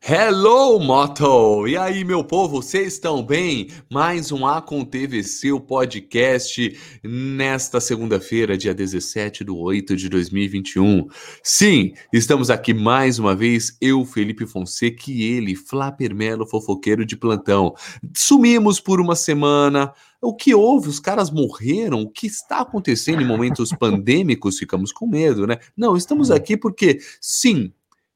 Hello, Moto! E aí, meu povo, vocês estão bem? Mais um AconTVC, o podcast, nesta segunda-feira, dia 17 de 8 de 2021. Sim, estamos aqui mais uma vez, eu, Felipe Fonseca, e ele, Flaper Melo, fofoqueiro de plantão. Sumimos por uma semana, o que houve? Os caras morreram? O que está acontecendo em momentos pandêmicos? Ficamos com medo, né? Não, estamos aqui porque, sim,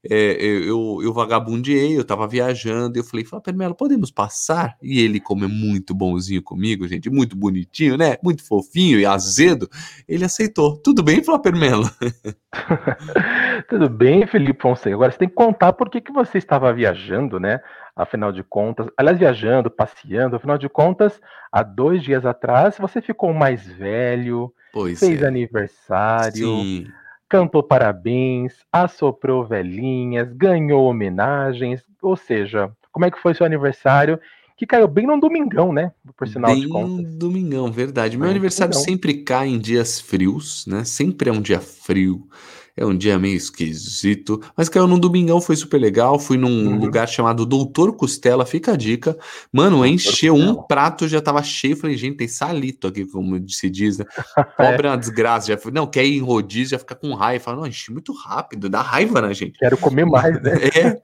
é, eu, eu vagabundeei, eu tava viajando, eu falei, fala, Permelo, podemos passar? E ele, como é muito bonzinho comigo, gente, muito bonitinho, né? Muito fofinho e azedo, ele aceitou. Tudo bem, Flávio Permelo? Tudo bem, Felipe Fonseca. Agora você tem que contar por que, que você estava viajando, né? Afinal de contas, aliás, viajando, passeando, afinal de contas, há dois dias atrás você ficou mais velho, pois fez é. aniversário. Sim cantou parabéns, assoprou velhinhas, ganhou homenagens, ou seja, como é que foi seu aniversário? Que caiu bem num domingão, né? Por sinal bem de contas. domingão, verdade. Meu aniversário domingão. sempre cai em dias frios, né? Sempre é um dia frio. É um dia meio esquisito, mas caiu num domingão, foi super legal. Fui num uhum. lugar chamado Doutor Costela, fica a dica. Mano, encheu um prato, já tava cheio. Falei, gente, tem salito aqui, como se diz, né? Pobre é uma desgraça. Já, não, quer ir em rodízio, já fica com raiva. Fala, não, enchi muito rápido, dá raiva, né, gente? Quero comer mais, né? é,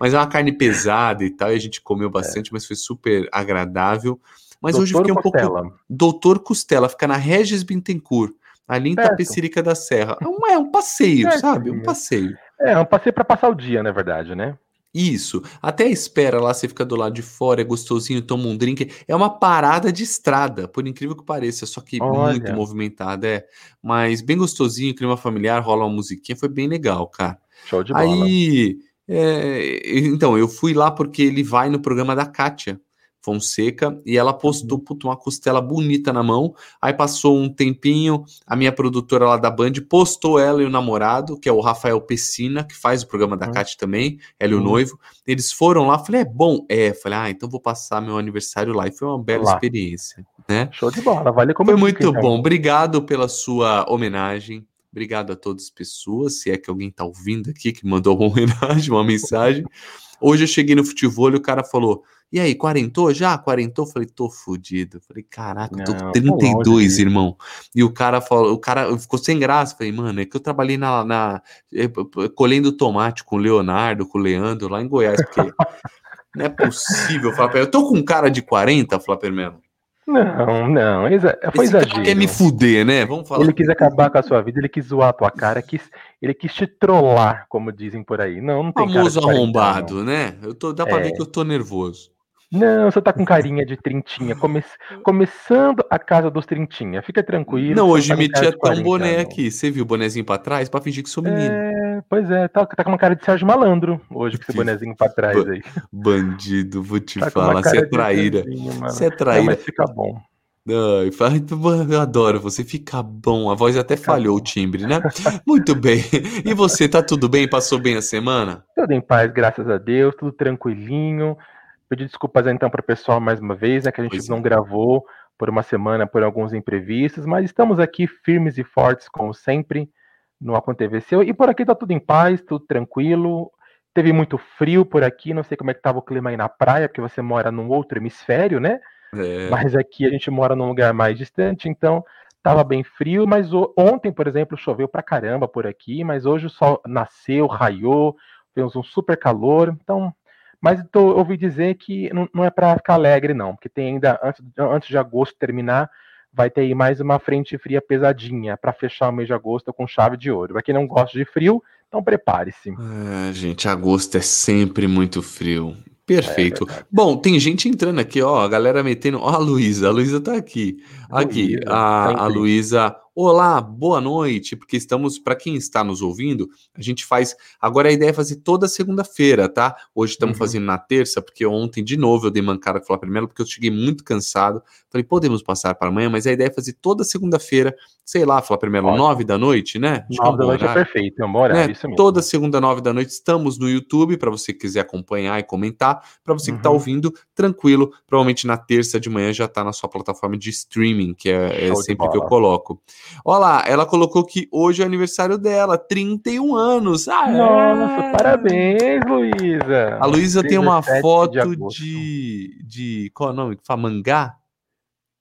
mas é uma carne pesada e tal, e a gente comeu é. bastante, é. mas foi super agradável. Mas Doutor hoje fiquei um Costela. pouco. Doutor Costela, fica na Regis Bittencourt ali em certo. Tapecirica da Serra. É um, é um passeio, certo. sabe? Um passeio. É, um passeio para passar o dia, na verdade, né? Isso. Até espera lá, você fica do lado de fora, é gostosinho, toma um drink. É uma parada de estrada, por incrível que pareça, só que Olha. muito movimentada, é. Mas bem gostosinho, clima familiar, rola uma musiquinha, foi bem legal, cara. Show de bola. Aí, é, então, eu fui lá porque ele vai no programa da Kátia. Fonseca e ela postou uhum. puto, uma costela bonita na mão. Aí passou um tempinho, a minha produtora lá da Band postou ela e o namorado, que é o Rafael Pessina, que faz o programa da uhum. Cat também, ela e o uhum. noivo. Eles foram lá, falei, é bom? É, falei, ah, então vou passar meu aniversário lá. E foi uma bela lá. experiência, né? Show de bola, vale como Foi muito bom. Obrigado pela sua homenagem. Obrigado a todas as pessoas, se é que alguém tá ouvindo aqui que mandou uma homenagem, uma mensagem. Hoje eu cheguei no futebol e o cara falou: E aí, quarentou já? Quarentou? Falei, tô fudido. Falei, caraca, eu tô com 32, tá irmão. E o cara falou, o cara ficou sem graça. Falei, mano, é que eu trabalhei na, na eh, colhendo tomate com o Leonardo, com o Leandro, lá em Goiás, porque não é possível. Flapper. Eu tô com um cara de 40, Flapper mesmo. Não, não, exa foi Esse exagero. quer me fuder, né? Vamos falar. Ele quis acabar com a sua vida, ele quis zoar a tua cara, quis, ele quis te trollar, como dizem por aí. Não, não tem Famoso arrombado, né? Eu tô, dá pra é. ver que eu tô nervoso. Não, você tá com carinha de trintinha. Come... Começando a casa dos trintinha. Fica tranquilo. Não, hoje tá meti até um boné não. aqui. Você viu o bonezinho pra trás? Pra fingir que sou menino. É, pois é, tá, tá com uma cara de Sérgio Malandro hoje com esse bonezinho pra trás aí. Bandido, vou te tá falar. Você é traíra. Você é traíra. mas fica bom. Ai, eu adoro, você fica bom. A voz até falhou o timbre, né? Muito bem. E você, tá tudo bem? Passou bem a semana? Tudo em paz, graças a Deus, tudo tranquilinho. Pedir desculpas então para o pessoal mais uma vez, né? Que a gente pois não é. gravou por uma semana por alguns imprevistos, mas estamos aqui firmes e fortes, como sempre, no Aconteceu. E por aqui tá tudo em paz, tudo tranquilo. Teve muito frio por aqui, não sei como é que tava o clima aí na praia, porque você mora num outro hemisfério, né? É. Mas aqui a gente mora num lugar mais distante, então tava bem frio, mas ontem, por exemplo, choveu pra caramba por aqui, mas hoje o sol nasceu, raiou, fez um super calor, então mas tô, ouvi dizer que não, não é para ficar alegre, não, porque tem ainda, antes, antes de agosto terminar, vai ter aí mais uma frente fria pesadinha para fechar o mês de agosto com chave de ouro. Para quem não gosta de frio, então prepare-se. É, gente, agosto é sempre muito frio. Perfeito. É Bom, tem gente entrando aqui, ó, a galera metendo. Ó, a Luísa, a Luísa tá aqui. Aqui, Luísa, a, tá a Luísa Olá, boa noite, porque estamos, para quem está nos ouvindo, a gente faz. Agora a ideia é fazer toda segunda-feira, tá? Hoje estamos uhum. fazendo na terça, porque ontem de novo eu dei mancada com a primeiro, porque eu cheguei muito cansado. Falei, podemos passar para amanhã, mas a ideia é fazer toda segunda-feira, sei lá, falar primeiro, nove da noite, né? Acho nove da noite é perfeito, é um horário, né? isso mesmo. Toda segunda, nove da noite, estamos no YouTube, para você que quiser acompanhar e comentar. Para você tá uhum. que está ouvindo, tranquilo, provavelmente na terça de manhã já está na sua plataforma de streaming, que é, é sempre que eu coloco. Olha lá, ela colocou que hoje é o aniversário dela, 31 anos. Ah, Nossa, é. parabéns, Luísa. A Luísa tem uma foto de, de, de. Qual é o nome? Famangá?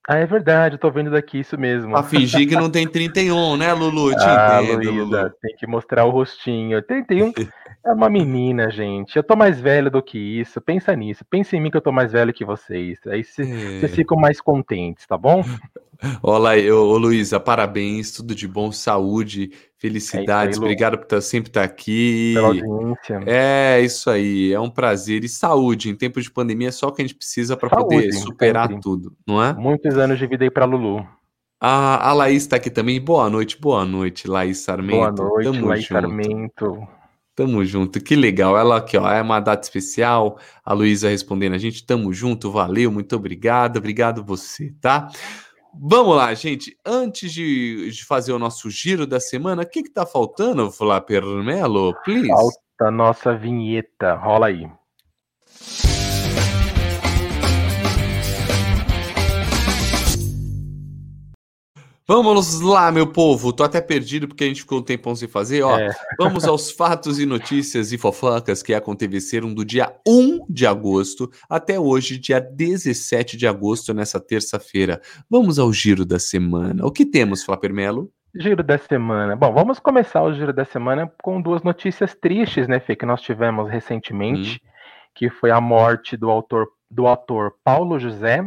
Ah, é verdade, eu tô vendo daqui isso mesmo. Pra fingir que não tem 31, né, Lulu? te ah, entendo, Luísa, Lulu. tem que mostrar o rostinho. 31 é uma menina, gente. Eu tô mais velho do que isso. Pensa nisso. Pensa em mim que eu tô mais velho que vocês. Aí vocês é. ficam mais contentes, tá bom? Olá, ô, Luísa, parabéns, tudo de bom, saúde, felicidades, é aí, obrigado por sempre estar tá aqui. Pela audiência. É, isso aí, é um prazer. E saúde, em tempos de pandemia é só o que a gente precisa para poder superar sempre. tudo, não é? Muitos anos de vida aí para Lulu. A, a Laís está aqui também. Boa noite, boa noite, Laís Sarmento. Boa noite, Tamo Laís junto. Sarmento. Tamo junto, que legal. Ela aqui, ó, é uma data especial. A Luísa respondendo a gente. Tamo junto, valeu, muito obrigado. Obrigado você, tá? Vamos lá, gente. Antes de, de, fazer o nosso giro da semana, o que que tá faltando, Flá Permelo? Please. Falta a nossa vinheta. Rola aí. Vamos lá, meu povo. Tô até perdido porque a gente ficou um tempão sem fazer. Ó, é. vamos aos fatos e notícias e fofocas que aconteceram do dia 1 de agosto até hoje, dia 17 de agosto, nessa terça-feira. Vamos ao giro da semana. O que temos, Flapper Melo? Giro da semana. Bom, vamos começar o giro da semana com duas notícias tristes, né, Fê, que nós tivemos recentemente, hum. que foi a morte do autor do ator Paulo José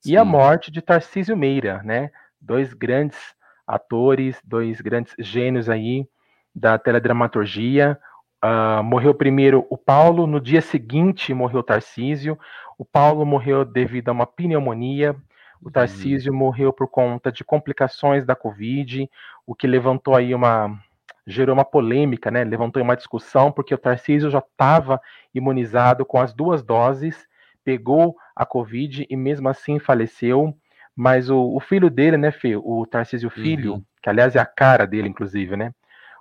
Sim. e a morte de Tarcísio Meira, né? Dois grandes atores, dois grandes gênios aí da teledramaturgia. Uh, morreu primeiro o Paulo, no dia seguinte morreu o Tarcísio. O Paulo morreu devido a uma pneumonia. O uhum. Tarcísio uhum. morreu por conta de complicações da Covid, o que levantou aí uma gerou uma polêmica, né? Levantou uma discussão porque o Tarcísio já estava imunizado com as duas doses, pegou a Covid e mesmo assim faleceu. Mas o, o filho dele, né, Fê, o Tarcísio Filho, uhum. que aliás é a cara dele, inclusive, né?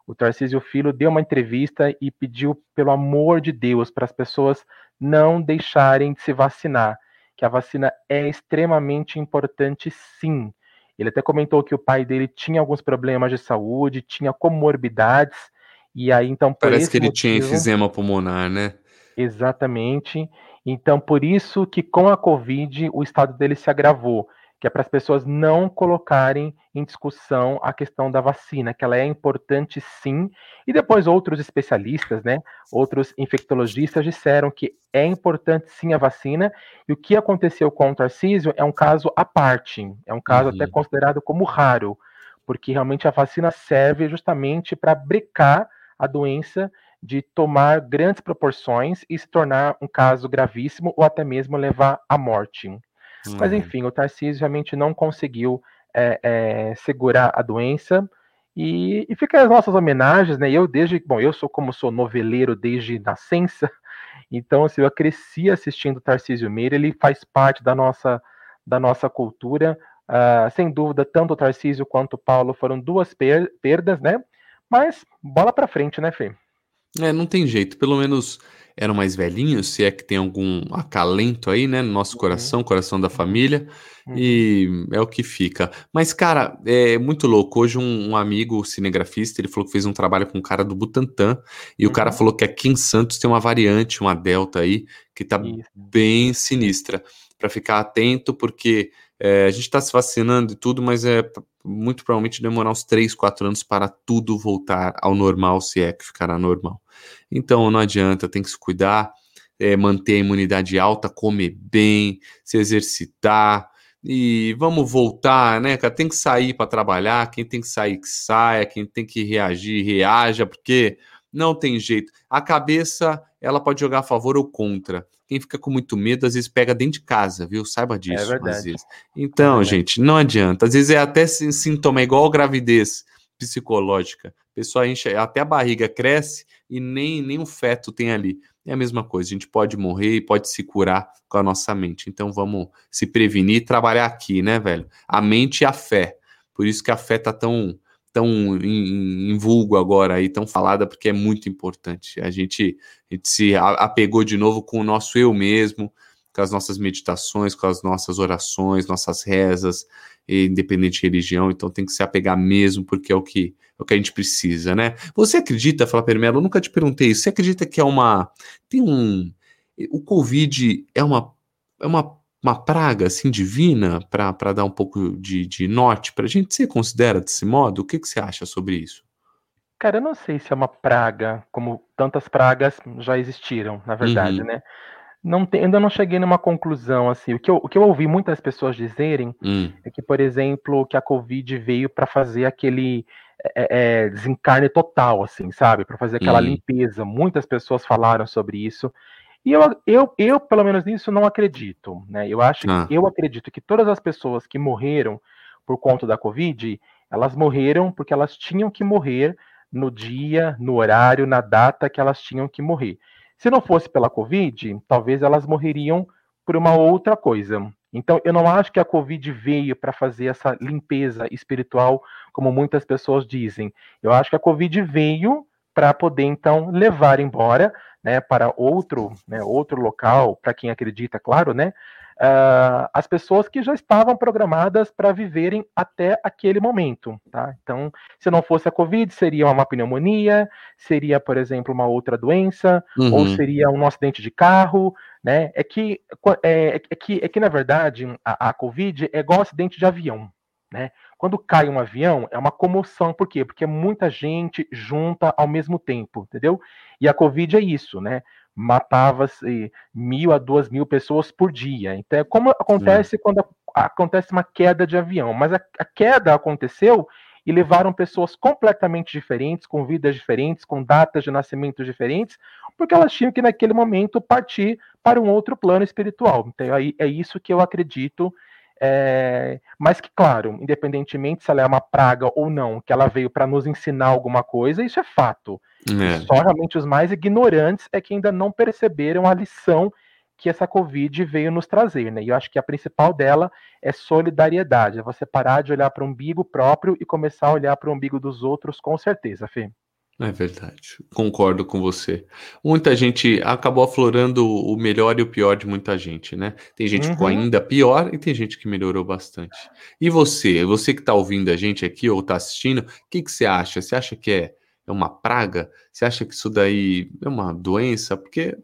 O Tarcísio Filho deu uma entrevista e pediu, pelo amor de Deus, para as pessoas não deixarem de se vacinar, que a vacina é extremamente importante, sim. Ele até comentou que o pai dele tinha alguns problemas de saúde, tinha comorbidades, e aí então. Parece que ele motivo, tinha enfisema pulmonar, né? Exatamente. Então, por isso que com a Covid o estado dele se agravou que é para as pessoas não colocarem em discussão a questão da vacina, que ela é importante sim. E depois outros especialistas, né, outros infectologistas disseram que é importante sim a vacina. E o que aconteceu com o Tarcísio é um caso à parte, é um caso uhum. até considerado como raro, porque realmente a vacina serve justamente para brecar a doença de tomar grandes proporções e se tornar um caso gravíssimo ou até mesmo levar à morte. Mas uhum. enfim, o Tarcísio realmente não conseguiu é, é, segurar a doença. E, e fica as nossas homenagens, né? Eu desde, bom, eu sou como sou noveleiro desde nascença, então assim, eu cresci assistindo Tarcísio Meira, ele faz parte da nossa da nossa cultura. Uh, sem dúvida, tanto o Tarcísio quanto o Paulo foram duas per perdas, né? Mas bola para frente, né, Fê? É, não tem jeito. Pelo menos eram mais velhinhos, se é que tem algum acalento aí, né, no nosso uhum. coração, coração da família, uhum. e é o que fica. Mas, cara, é muito louco. Hoje um, um, amigo cinegrafista, ele falou que fez um trabalho com um cara do Butantan, e uhum. o cara uhum. falou que aqui em Santos tem uma variante, uma delta aí, que tá bem sinistra. Para ficar atento, porque é, a gente está se vacinando e tudo, mas é muito provavelmente demorar uns 3, 4 anos para tudo voltar ao normal, se é que ficará normal. Então não adianta, tem que se cuidar, é, manter a imunidade alta, comer bem, se exercitar. E vamos voltar, né, cara? Tem que sair para trabalhar. Quem tem que sair, que saia. Quem tem que reagir, reaja, porque não tem jeito. A cabeça, ela pode jogar a favor ou contra. Quem fica com muito medo, às vezes pega dentro de casa, viu? Saiba disso. É verdade. Às vezes. Então, é gente, não adianta. Às vezes é até sintoma, é igual gravidez psicológica. A pessoa enche, até a barriga cresce e nem, nem o feto tem ali. É a mesma coisa, a gente pode morrer e pode se curar com a nossa mente. Então vamos se prevenir e trabalhar aqui, né, velho? A mente e a fé. Por isso que a fé tá tão, tão em, em vulgo agora aí, tão falada, porque é muito importante. A gente, a gente se apegou de novo com o nosso eu mesmo, com as nossas meditações, com as nossas orações, nossas rezas, independente de religião, então tem que se apegar mesmo, porque é o que, é o que a gente precisa, né? Você acredita, Flá Permelo, eu nunca te perguntei isso, você acredita que é uma. Tem um. O Covid é uma, é uma, uma praga assim divina para dar um pouco de, de norte para a gente? Você considera desse modo? O que, que você acha sobre isso? Cara, eu não sei se é uma praga, como tantas pragas já existiram, na verdade, uhum. né? Não tem, ainda não cheguei numa conclusão assim. O que eu, o que eu ouvi muitas pessoas dizerem hum. é que, por exemplo, que a Covid veio para fazer aquele é, é, desencarne total, assim, sabe? Para fazer aquela hum. limpeza. Muitas pessoas falaram sobre isso. E eu, eu, eu, pelo menos nisso, não acredito. Né? Eu acho ah. eu acredito que todas as pessoas que morreram por conta da Covid, elas morreram porque elas tinham que morrer no dia, no horário, na data que elas tinham que morrer. Se não fosse pela Covid, talvez elas morreriam por uma outra coisa. Então, eu não acho que a Covid veio para fazer essa limpeza espiritual, como muitas pessoas dizem. Eu acho que a Covid veio para poder, então, levar embora né, para outro, né, outro local, para quem acredita, claro, né, uh, as pessoas que já estavam programadas para viverem até aquele momento. Tá? Então, se não fosse a Covid, seria uma pneumonia, seria, por exemplo, uma outra doença, uhum. ou seria um acidente de carro. Né? É, que, é, é, que, é que, na verdade, a, a Covid é igual um acidente de avião. Né? Quando cai um avião, é uma comoção. Por quê? Porque é muita gente junta ao mesmo tempo, entendeu? E a Covid é isso, né? matava-se mil a duas mil pessoas por dia. Então, é como acontece Sim. quando acontece uma queda de avião, mas a, a, queda aconteceu e levaram pessoas completamente diferentes, com vidas diferentes, com datas de nascimento diferentes, porque elas tinham que naquele momento partir para um outro plano espiritual. Então, aí é isso que eu acredito. É, mas que, claro, independentemente se ela é uma praga ou não, que ela veio para nos ensinar alguma coisa, isso é fato. É. Só realmente os mais ignorantes é que ainda não perceberam a lição que essa Covid veio nos trazer, né? E eu acho que a principal dela é solidariedade, é você parar de olhar para o umbigo próprio e começar a olhar para o umbigo dos outros, com certeza, Fê. É verdade, concordo com você. Muita gente acabou aflorando o melhor e o pior de muita gente, né? Tem gente uhum. com ainda pior e tem gente que melhorou bastante. E você, você que está ouvindo a gente aqui ou está assistindo, o que, que você acha? Você acha que é é uma praga? Você acha que isso daí é uma doença? Porque,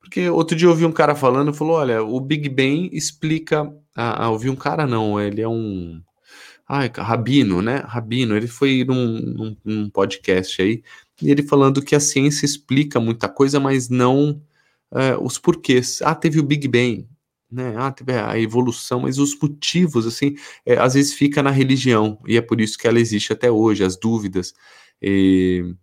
porque outro dia eu ouvi um cara falando, falou, olha, o Big Bang explica... Ah, ah, ouvi um cara não, ele é um... Ai, Rabino, né? Rabino, ele foi num, num, num, podcast aí, e ele falando que a ciência explica muita coisa, mas não é, os porquês. Ah, teve o Big Bang, né? Ah, teve a evolução, mas os motivos, assim, é, às vezes fica na religião, e é por isso que ela existe até hoje, as dúvidas. E,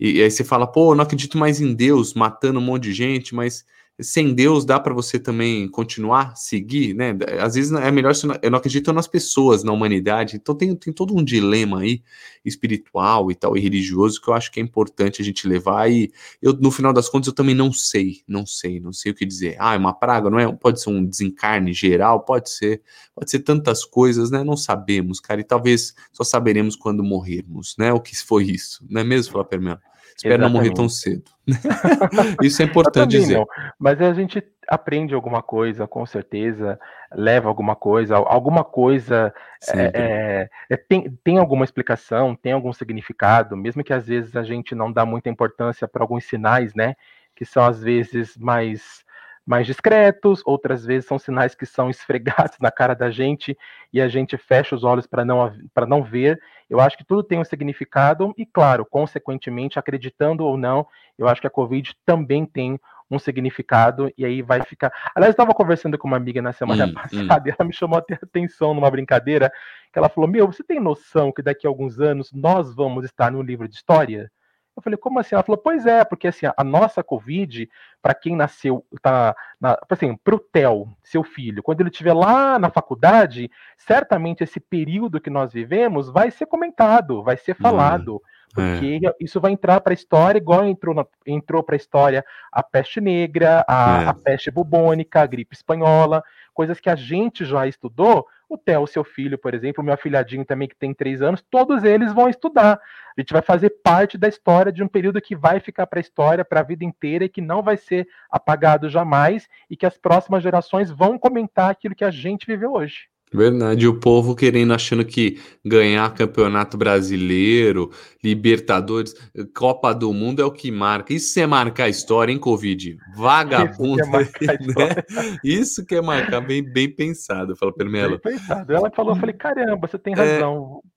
e, aí você fala, pô, não acredito mais em Deus matando um monte de gente, mas sem Deus dá para você também continuar, seguir, né? Às vezes é melhor eu não acredito nas pessoas, na humanidade. Então tem, tem todo um dilema aí espiritual e tal e religioso que eu acho que é importante a gente levar e eu no final das contas eu também não sei, não sei, não sei o que dizer. Ah, é uma praga, não é? Pode ser um desencarne geral, pode ser, pode ser tantas coisas, né? Não sabemos, cara, e talvez só saberemos quando morrermos, né? O que foi isso, não é mesmo, Flávio Permelo? Espero Exatamente. não morrer tão cedo. Isso é importante dizer. Não. Mas a gente aprende alguma coisa, com certeza, leva alguma coisa, alguma coisa é, é, é, tem, tem alguma explicação, tem algum significado, mesmo que às vezes a gente não dá muita importância para alguns sinais, né? Que são às vezes mais mais discretos, outras vezes são sinais que são esfregados na cara da gente e a gente fecha os olhos para não, não ver. Eu acho que tudo tem um significado e, claro, consequentemente, acreditando ou não, eu acho que a Covid também tem um significado e aí vai ficar. Aliás, eu estava conversando com uma amiga na semana hum, passada hum. e ela me chamou a ter atenção numa brincadeira que ela falou: Meu, você tem noção que daqui a alguns anos nós vamos estar no livro de história? Eu falei, como assim? Ela falou, pois é, porque assim, a nossa Covid, para quem nasceu, tá, na, assim, pro Theo, seu filho, quando ele estiver lá na faculdade, certamente esse período que nós vivemos vai ser comentado, vai ser falado. Hum, porque é. isso vai entrar para a história, igual entrou, entrou para a história a peste negra, a, é. a peste bubônica, a gripe espanhola, coisas que a gente já estudou, o Theo, seu filho, por exemplo, o meu afilhadinho também, que tem três anos, todos eles vão estudar. A gente vai fazer parte da história de um período que vai ficar para a história, para a vida inteira e que não vai ser apagado jamais e que as próximas gerações vão comentar aquilo que a gente viveu hoje. Verdade, o povo querendo, achando que ganhar campeonato brasileiro, Libertadores, Copa do Mundo é o que marca. Isso é marcar a história, hein, Covid? Vagabundo. Isso que é marcar, né? Isso que é marcar bem, bem pensado, fala Permelo. Bem pensado. Ela falou, eu falei, caramba, você tem é, razão. É...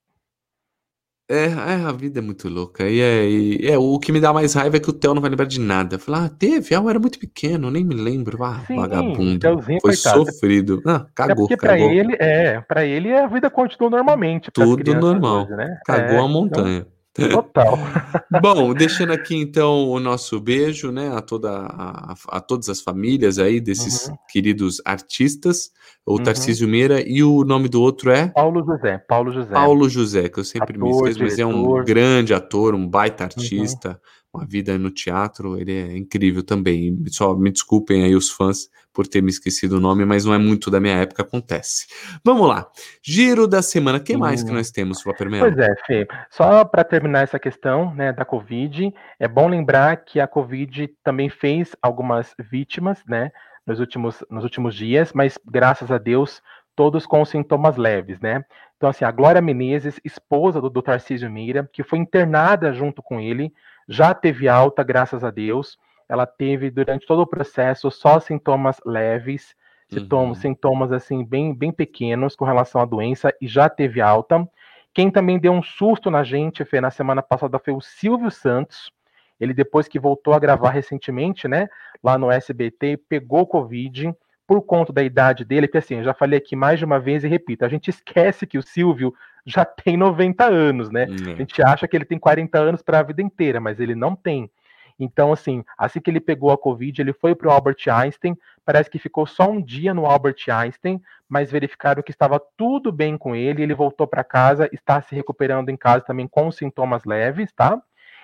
É, é, a vida é muito louca. E é, e é, o que me dá mais raiva é que o Theo não vai lembrar de nada. Falar, ah, teve, ah, eu era muito pequeno, nem me lembro. Ah, Sim, vagabundo. Foi coitado. sofrido. Ah, cagou, é porque cagou. Pra ele, é, pra ele a vida continua normalmente. Tudo normal. Hoje, né? Cagou é, a montanha. Então... Total. Bom, deixando aqui então o nosso beijo, né, a toda a, a todas as famílias aí desses uhum. queridos artistas, o uhum. Tarcísio Meira e o nome do outro é Paulo José, Paulo José. Paulo José, que eu sempre ator, me esqueço, mas é um grande ator, um baita uhum. artista. Uhum uma vida no teatro, ele é incrível também. Só me desculpem aí os fãs por ter me esquecido o nome, mas não é muito da minha época, acontece. Vamos lá. Giro da semana. O que mais que nós temos, Flávio Pois é, Fê. Só para terminar essa questão né, da Covid, é bom lembrar que a Covid também fez algumas vítimas, né? Nos últimos, nos últimos dias, mas graças a Deus, todos com sintomas leves, né? Então, assim, a Glória Menezes, esposa do, do Tarcísio Meira, que foi internada junto com ele, já teve alta, graças a Deus. Ela teve durante todo o processo só sintomas leves, sintomas, uhum. sintomas assim bem, bem pequenos com relação à doença e já teve alta. Quem também deu um susto na gente, Fê, na semana passada foi o Silvio Santos. Ele depois que voltou a gravar recentemente, né, lá no SBT, pegou Covid por conta da idade dele, que assim, eu já falei aqui mais de uma vez e repito, a gente esquece que o Silvio já tem 90 anos, né? Uhum. A gente acha que ele tem 40 anos para a vida inteira, mas ele não tem. Então, assim, assim que ele pegou a Covid, ele foi para o Albert Einstein. Parece que ficou só um dia no Albert Einstein, mas verificaram que estava tudo bem com ele. Ele voltou para casa, está se recuperando em casa também com sintomas leves, tá?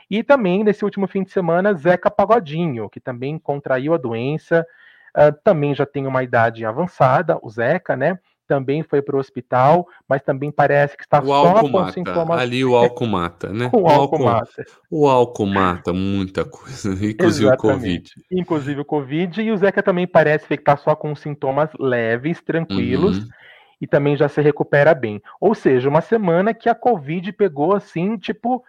E também, nesse último fim de semana, Zeca Pagodinho, que também contraiu a doença, uh, também já tem uma idade avançada, o Zeca, né? Também foi para o hospital, mas também parece que está o só com mata. sintomas. Ali o álcool mata, né? o, o álcool, mata. O álcool mata muita coisa, inclusive Exatamente. o Covid. Inclusive o Covid, e o Zeca também parece que está só com sintomas leves, tranquilos. Uhum. E também já se recupera bem. Ou seja, uma semana que a Covid pegou assim, tipo,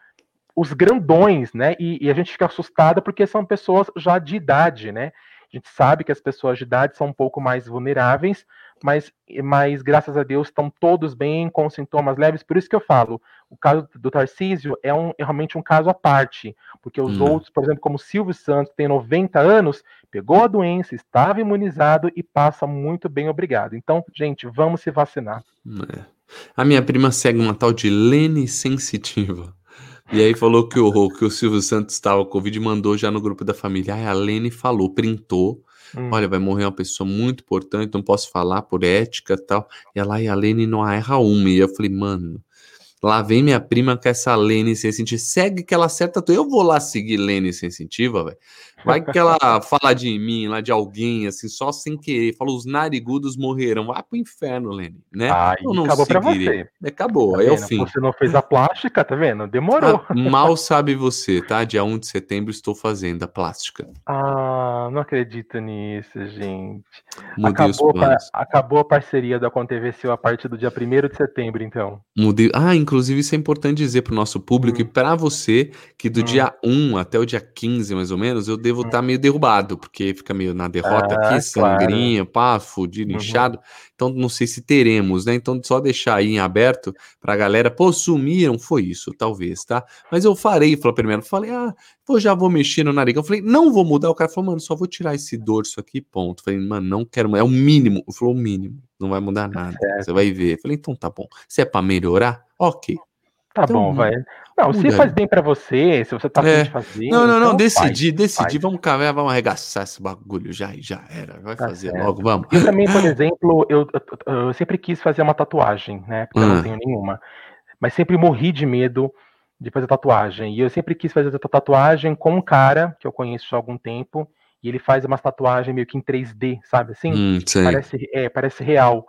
os grandões, né? E, e a gente fica assustada porque são pessoas já de idade, né? A gente sabe que as pessoas de idade são um pouco mais vulneráveis, mas, mas graças a Deus estão todos bem, com sintomas leves. Por isso que eu falo, o caso do Tarcísio é, um, é realmente um caso à parte, porque os hum. outros, por exemplo, como o Silvio Santos, tem 90 anos, pegou a doença, estava imunizado e passa muito bem, obrigado. Então, gente, vamos se vacinar. É. A minha prima segue uma tal de Lene Sensitiva. E aí falou que o, que o Silvio Santos estava com Covid e mandou já no grupo da família. Aí a Lene falou, printou Hum. Olha, vai morrer uma pessoa muito importante, não posso falar por ética tal. E ela e a Lene não erra uma. E eu falei, mano, Lá vem minha prima com essa Lene sensitiva. Segue que ela acerta tudo. Eu vou lá seguir Lene sensitiva, velho. Vai que ela fala de mim, lá de alguém, assim, só sem querer. Fala, os narigudos morreram. Vai pro inferno, Lene, né? Ah, eu não acabou seguirei. pra você. Acabou, tá é o fim. Você não fez a plástica, tá vendo? Demorou. Ah, mal sabe você, tá? Dia 1 de setembro estou fazendo a plástica. Ah, não acredito nisso, gente. Mudei acabou, a, acabou a parceria da Contvc a partir do dia 1 de setembro, então. Mudei. Ah, inclusive isso é importante dizer para o nosso público hum. e para você que do hum. dia 1 até o dia 15, mais ou menos, eu devo estar hum. tá meio derrubado, porque fica meio na derrota ah, aqui, sangrinha, claro. pá, fudido, uhum. inchado. Então, não sei se teremos, né? Então, só deixar aí em aberto para a galera. Pô, sumiram, foi isso, talvez, tá? Mas eu farei, falou primeiro, falei, ah, pô, já vou mexer no nariz. Eu falei, não vou mudar. O cara falou, mano, só vou tirar esse dorso aqui, ponto. Eu falei, mano, não quero, é o mínimo. Eu falou, o mínimo, não vai mudar nada, você vai ver. Eu falei, então tá bom. Se é para melhorar, ok. Tá então, bom, vai. Não, se faz bem para você, se você tá é. fazer. Não, não, não, então decidi, faz, decidi. Faz. Vamos cavar, vamos arregaçar esse bagulho já já era. Vai tá fazer certo. logo, vamos. Eu também, por exemplo, eu, eu, eu, sempre quis fazer uma tatuagem, né? Porque hum. eu não tenho nenhuma. Mas sempre morri de medo de fazer tatuagem. E eu sempre quis fazer tatuagem com um cara que eu conheço há algum tempo. E ele faz uma tatuagem meio que em 3D, sabe assim? Hum, parece, é, parece real.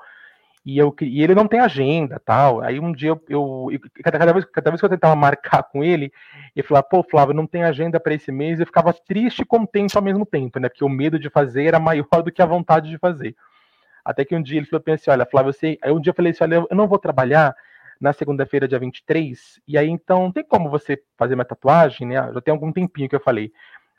E, eu, e ele não tem agenda tal. Aí um dia eu, eu cada, cada, vez, cada vez que eu tentava marcar com ele, ele falava, pô, Flávio, não tem agenda para esse mês, eu ficava triste e contente ao mesmo tempo, né? Porque o medo de fazer era maior do que a vontade de fazer. Até que um dia ele falou assim: olha, Flávio, você. Aí um dia eu falei assim: olha, eu não vou trabalhar na segunda-feira, dia 23, e aí então tem como você fazer minha tatuagem, né? Já tem algum tempinho que eu falei.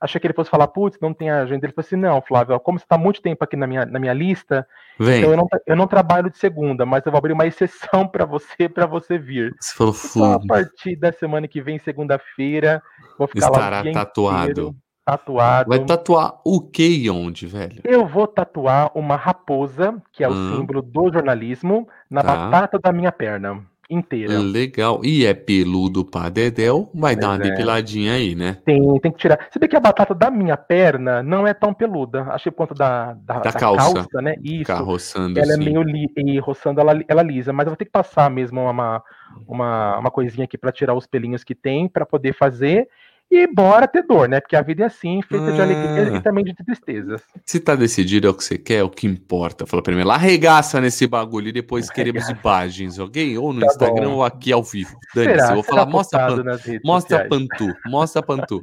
Achei que ele fosse falar, putz, não tem agenda. Ele falou assim: não, Flávio, como você está muito tempo aqui na minha, na minha lista, Vem. então eu não, eu não trabalho de segunda, mas eu vou abrir uma exceção para você, para você vir. Você falou, então, a partir da semana que vem, segunda-feira, vou ficar Estará lá. Estará tatuado. Inteiro, tatuado. Vai tatuar o que e onde, velho? Eu vou tatuar uma raposa, que é o hum. símbolo do jornalismo, na tá. batata da minha perna inteira. Legal. E é peludo pra dedéu, vai dar uma é. depiladinha aí, né? Tem, tem que tirar. Se bem que a batata da minha perna não é tão peluda. Achei por conta da, da, da, da calça. calça. né? Isso. Ficar roçando ela é assim. é meio li, e roçando ela, ela lisa, mas eu vou ter que passar mesmo uma, uma, uma coisinha aqui para tirar os pelinhos que tem para poder fazer. E bora ter dor, né? Porque a vida é assim, feita ah. de alegria e também de tristezas. Se tá decidido é o que você quer, é o que importa. Fala primeiro, arregaça nesse bagulho e depois queremos imagens, ok? Ou no tá Instagram bom. ou aqui ao vivo. Dane-se, eu vou falar, mostra, pan, mostra Pantu, mostra Pantu.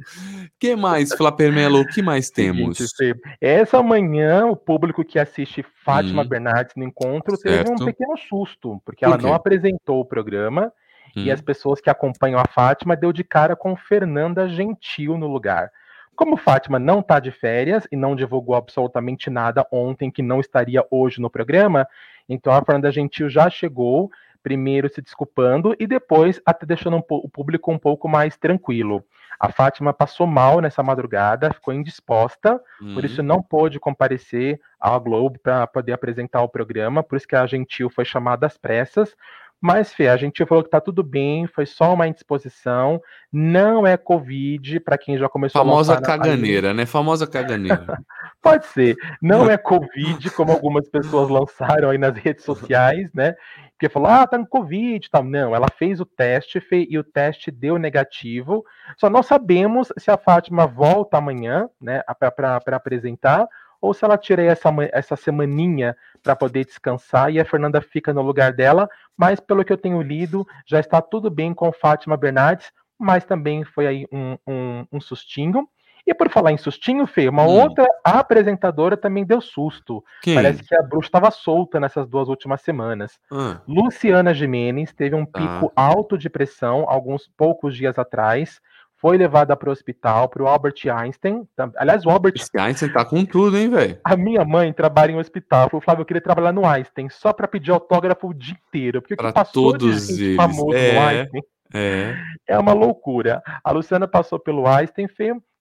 que mais, Flapermelo, o que mais temos? Seguinte, essa manhã, o público que assiste Fátima hum. Bernardes no encontro certo. teve um pequeno susto, porque Por ela não apresentou o programa Hum. E as pessoas que acompanham a Fátima deu de cara com Fernanda Gentil no lugar. Como Fátima não está de férias e não divulgou absolutamente nada ontem que não estaria hoje no programa, então a Fernanda Gentil já chegou, primeiro se desculpando e depois até deixando um o público um pouco mais tranquilo. A Fátima passou mal nessa madrugada, ficou indisposta, uhum. por isso não pôde comparecer à Globo para poder apresentar o programa, por isso que a Gentil foi chamada às pressas. Mas, Fê, a gente falou que tá tudo bem, foi só uma indisposição, não é Covid, para quem já começou Famosa a caganeira, né? Famosa caganeira. Pode ser. Não é Covid, como algumas pessoas lançaram aí nas redes sociais, né? Porque falou, ah, tá com Covid tal. Não, ela fez o teste Fê, e o teste deu negativo. Só não sabemos se a Fátima volta amanhã, né, para apresentar, ou se ela tira essa, essa semaninha para poder descansar e a Fernanda fica no lugar dela, mas pelo que eu tenho lido, já está tudo bem com Fátima Bernardes, mas também foi aí um, um, um sustinho. E por falar em sustinho, Fê, uma hum. outra apresentadora também deu susto. Quem? Parece que a bruxa estava solta nessas duas últimas semanas. Ah. Luciana Jimenez teve um pico ah. alto de pressão alguns poucos dias atrás foi levada para o hospital, para o Albert Einstein. Aliás, o Albert Esse Einstein tá com tudo, hein, velho? A minha mãe trabalha em um hospital. Falou, Flávio, eu queria trabalhar no Einstein só para pedir autógrafo o dia inteiro. Porque pra passou todos de eles. famoso é, no Einstein é. é uma loucura. A Luciana passou pelo Einstein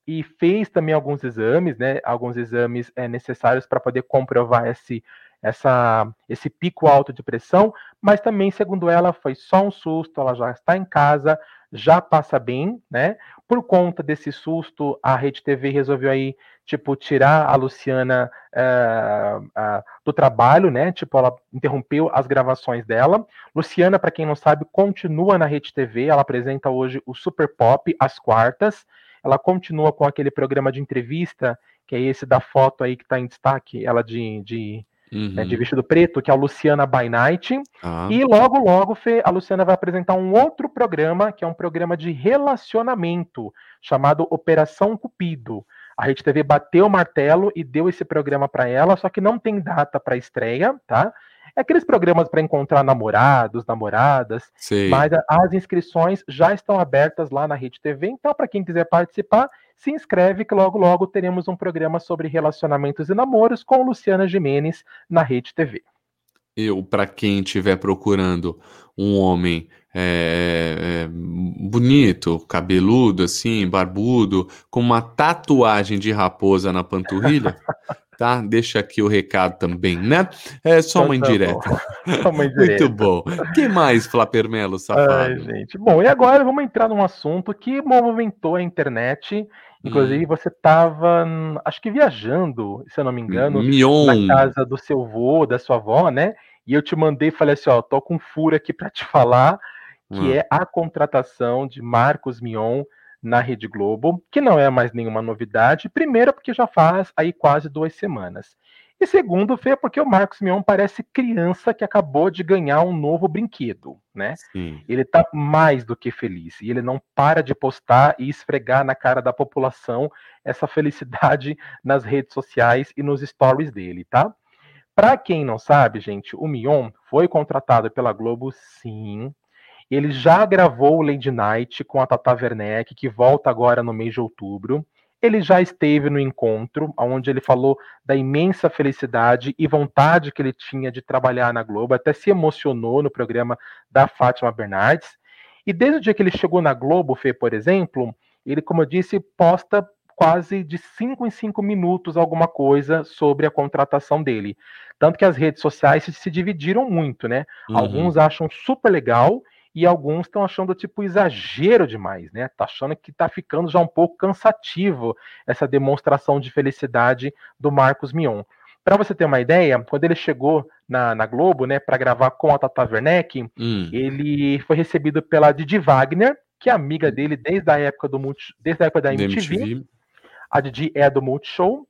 e fez também alguns exames, né? Alguns exames é, necessários para poder comprovar esse, essa, esse pico alto de pressão, mas também, segundo ela, foi só um susto, ela já está em casa, já passa bem, né? Por conta desse susto, a Rede TV resolveu aí, tipo, tirar a Luciana uh, uh, do trabalho, né? Tipo, ela interrompeu as gravações dela. Luciana, para quem não sabe, continua na Rede TV, ela apresenta hoje o Super Pop às quartas. Ela continua com aquele programa de entrevista, que é esse da foto aí que está em destaque, ela de, de uhum. né, de vestido preto, que é a Luciana by Night. Ah. E logo, logo, Fê, a Luciana vai apresentar um outro programa, que é um programa de relacionamento, chamado Operação Cupido. A Rede TV bateu o martelo e deu esse programa para ela, só que não tem data para estreia, tá? É aqueles programas para encontrar namorados, namoradas, Sim. mas as inscrições já estão abertas lá na Rede TV, então para quem quiser participar, se inscreve que logo logo teremos um programa sobre relacionamentos e namoros com Luciana Jimenez na Rede TV. Eu, para quem estiver procurando um homem é, é, bonito, cabeludo, assim, barbudo, com uma tatuagem de raposa na panturrilha, tá? Deixa aqui o recado também, né? É só uma então tá indireta. Só uma indireta. Muito bom. O que mais, Flapermelo, safado? Ai, gente. Bom, e agora vamos entrar num assunto que movimentou a internet Inclusive, hum. você estava, acho que viajando, se eu não me engano, Mion. na casa do seu avô, da sua avó, né? E eu te mandei e falei assim: ó, tô com furo aqui para te falar, que hum. é a contratação de Marcos Mion na Rede Globo, que não é mais nenhuma novidade. Primeiro, porque já faz aí quase duas semanas. E segundo, Fê, porque o Marcos Mion parece criança que acabou de ganhar um novo brinquedo, né? Sim. Ele tá mais do que feliz e ele não para de postar e esfregar na cara da população essa felicidade nas redes sociais e nos stories dele, tá? Para quem não sabe, gente, o Mion foi contratado pela Globo, sim. Ele já gravou o Lady Night com a Tata Werneck, que volta agora no mês de outubro. Ele já esteve no encontro, onde ele falou da imensa felicidade e vontade que ele tinha de trabalhar na Globo, até se emocionou no programa da Fátima Bernardes. E desde o dia que ele chegou na Globo, Fê, por exemplo, ele, como eu disse, posta quase de cinco em cinco minutos alguma coisa sobre a contratação dele. Tanto que as redes sociais se, se dividiram muito, né? Uhum. Alguns acham super legal e alguns estão achando tipo exagero demais, né? Tá achando que tá ficando já um pouco cansativo essa demonstração de felicidade do Marcos Mion. Para você ter uma ideia, quando ele chegou na, na Globo, né, para gravar com a Tata Werneck, hum. ele foi recebido pela Didi Wagner, que é amiga dele desde a época do desde a época da MTV. MTV. A Didi é do Multishow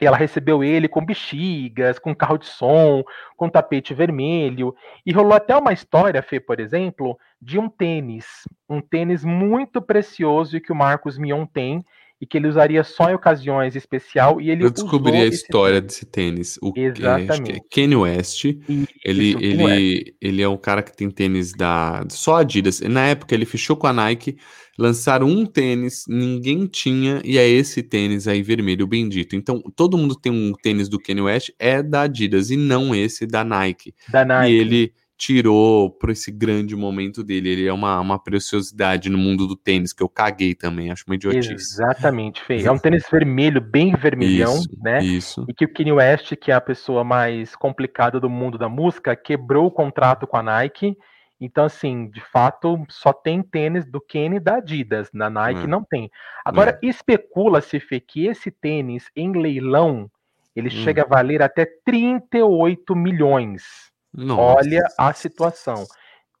e ela recebeu ele com bexigas, com carro de som, com tapete vermelho. E rolou até uma história, Fê, por exemplo, de um tênis. Um tênis muito precioso que o Marcos Mion tem e que ele usaria só em ocasiões especial. E ele Eu descobri a história desse tênis. O, Exatamente. É, é Kanye West. Ele, ele, West. ele é um cara que tem tênis da só Adidas. Na época ele fechou com a Nike lançaram um tênis, ninguém tinha, e é esse tênis aí vermelho, bendito. Então, todo mundo tem um tênis do Kanye West, é da Adidas, e não esse da Nike. Da Nike. E ele tirou por esse grande momento dele. Ele é uma, uma preciosidade no mundo do tênis, que eu caguei também, acho uma idiotice. Exatamente, Fê. É um tênis vermelho, bem vermelhão, isso, né? Isso. E que o Kanye West, que é a pessoa mais complicada do mundo da música, quebrou o contrato com a Nike então, assim, de fato, só tem tênis do Kenny da Adidas. Na Nike é. não tem. Agora, é. especula-se, Fê, que esse tênis em leilão ele hum. chega a valer até 38 milhões. Nossa. Olha a situação.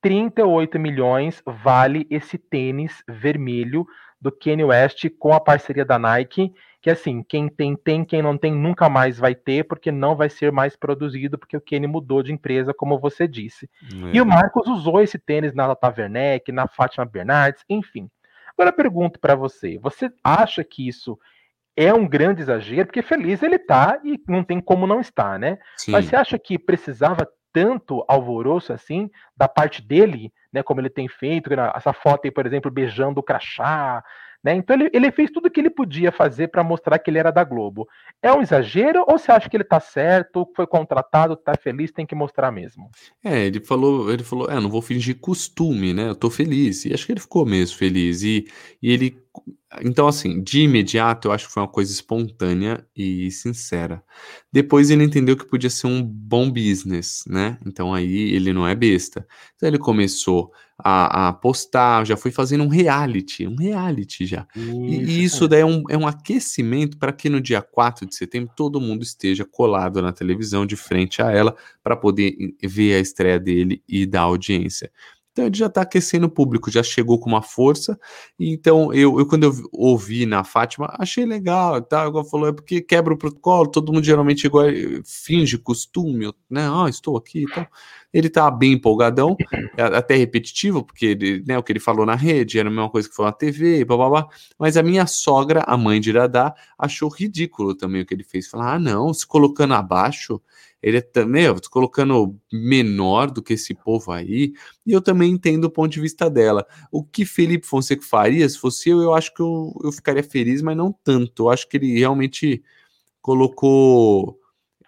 38 milhões vale esse tênis vermelho do Kanye West com a parceria da Nike que assim, quem tem, tem, quem não tem, nunca mais vai ter, porque não vai ser mais produzido, porque o Kenny mudou de empresa, como você disse. É. E o Marcos usou esse tênis na Tata Werneck, na Fátima Bernardes, enfim. Agora eu pergunto para você, você acha que isso é um grande exagero? Porque feliz ele tá e não tem como não estar, né? Sim. Mas você acha que precisava tanto alvoroço assim da parte dele, né, como ele tem feito, essa foto aí, por exemplo, beijando o crachá, né? Então ele, ele fez tudo o que ele podia fazer para mostrar que ele era da Globo. É um exagero ou você acha que ele está certo, foi contratado, está feliz, tem que mostrar mesmo? É, ele falou, ele falou, é, não vou fingir costume, né? Eu tô feliz. E acho que ele ficou mesmo feliz. E, e ele então, assim, de imediato, eu acho que foi uma coisa espontânea e sincera. Depois ele entendeu que podia ser um bom business, né? Então aí ele não é besta. Então ele começou a, a postar, já foi fazendo um reality, um reality já. Isso, e, isso daí é um, é um aquecimento para que no dia 4 de setembro todo mundo esteja colado na televisão de frente a ela para poder ver a estreia dele e dar audiência. Então ele já está aquecendo o público, já chegou com uma força. Então eu, eu quando eu ouvi na Fátima, achei legal, tá? Igual falou, é porque quebra o protocolo, todo mundo geralmente igual finge costume, né? Ah, estou aqui, então ele tá bem empolgadão, é até repetitivo, porque ele, né, o que ele falou na rede era a mesma coisa que falou na TV, blá, blá, blá. mas a minha sogra, a mãe de Iradá, achou ridículo também o que ele fez. Falar, ah, não, se colocando abaixo, ele é também, eu tô colocando menor do que esse povo aí, e eu também entendo o ponto de vista dela. O que Felipe Fonseca faria, se fosse eu, eu acho que eu, eu ficaria feliz, mas não tanto. Eu acho que ele realmente colocou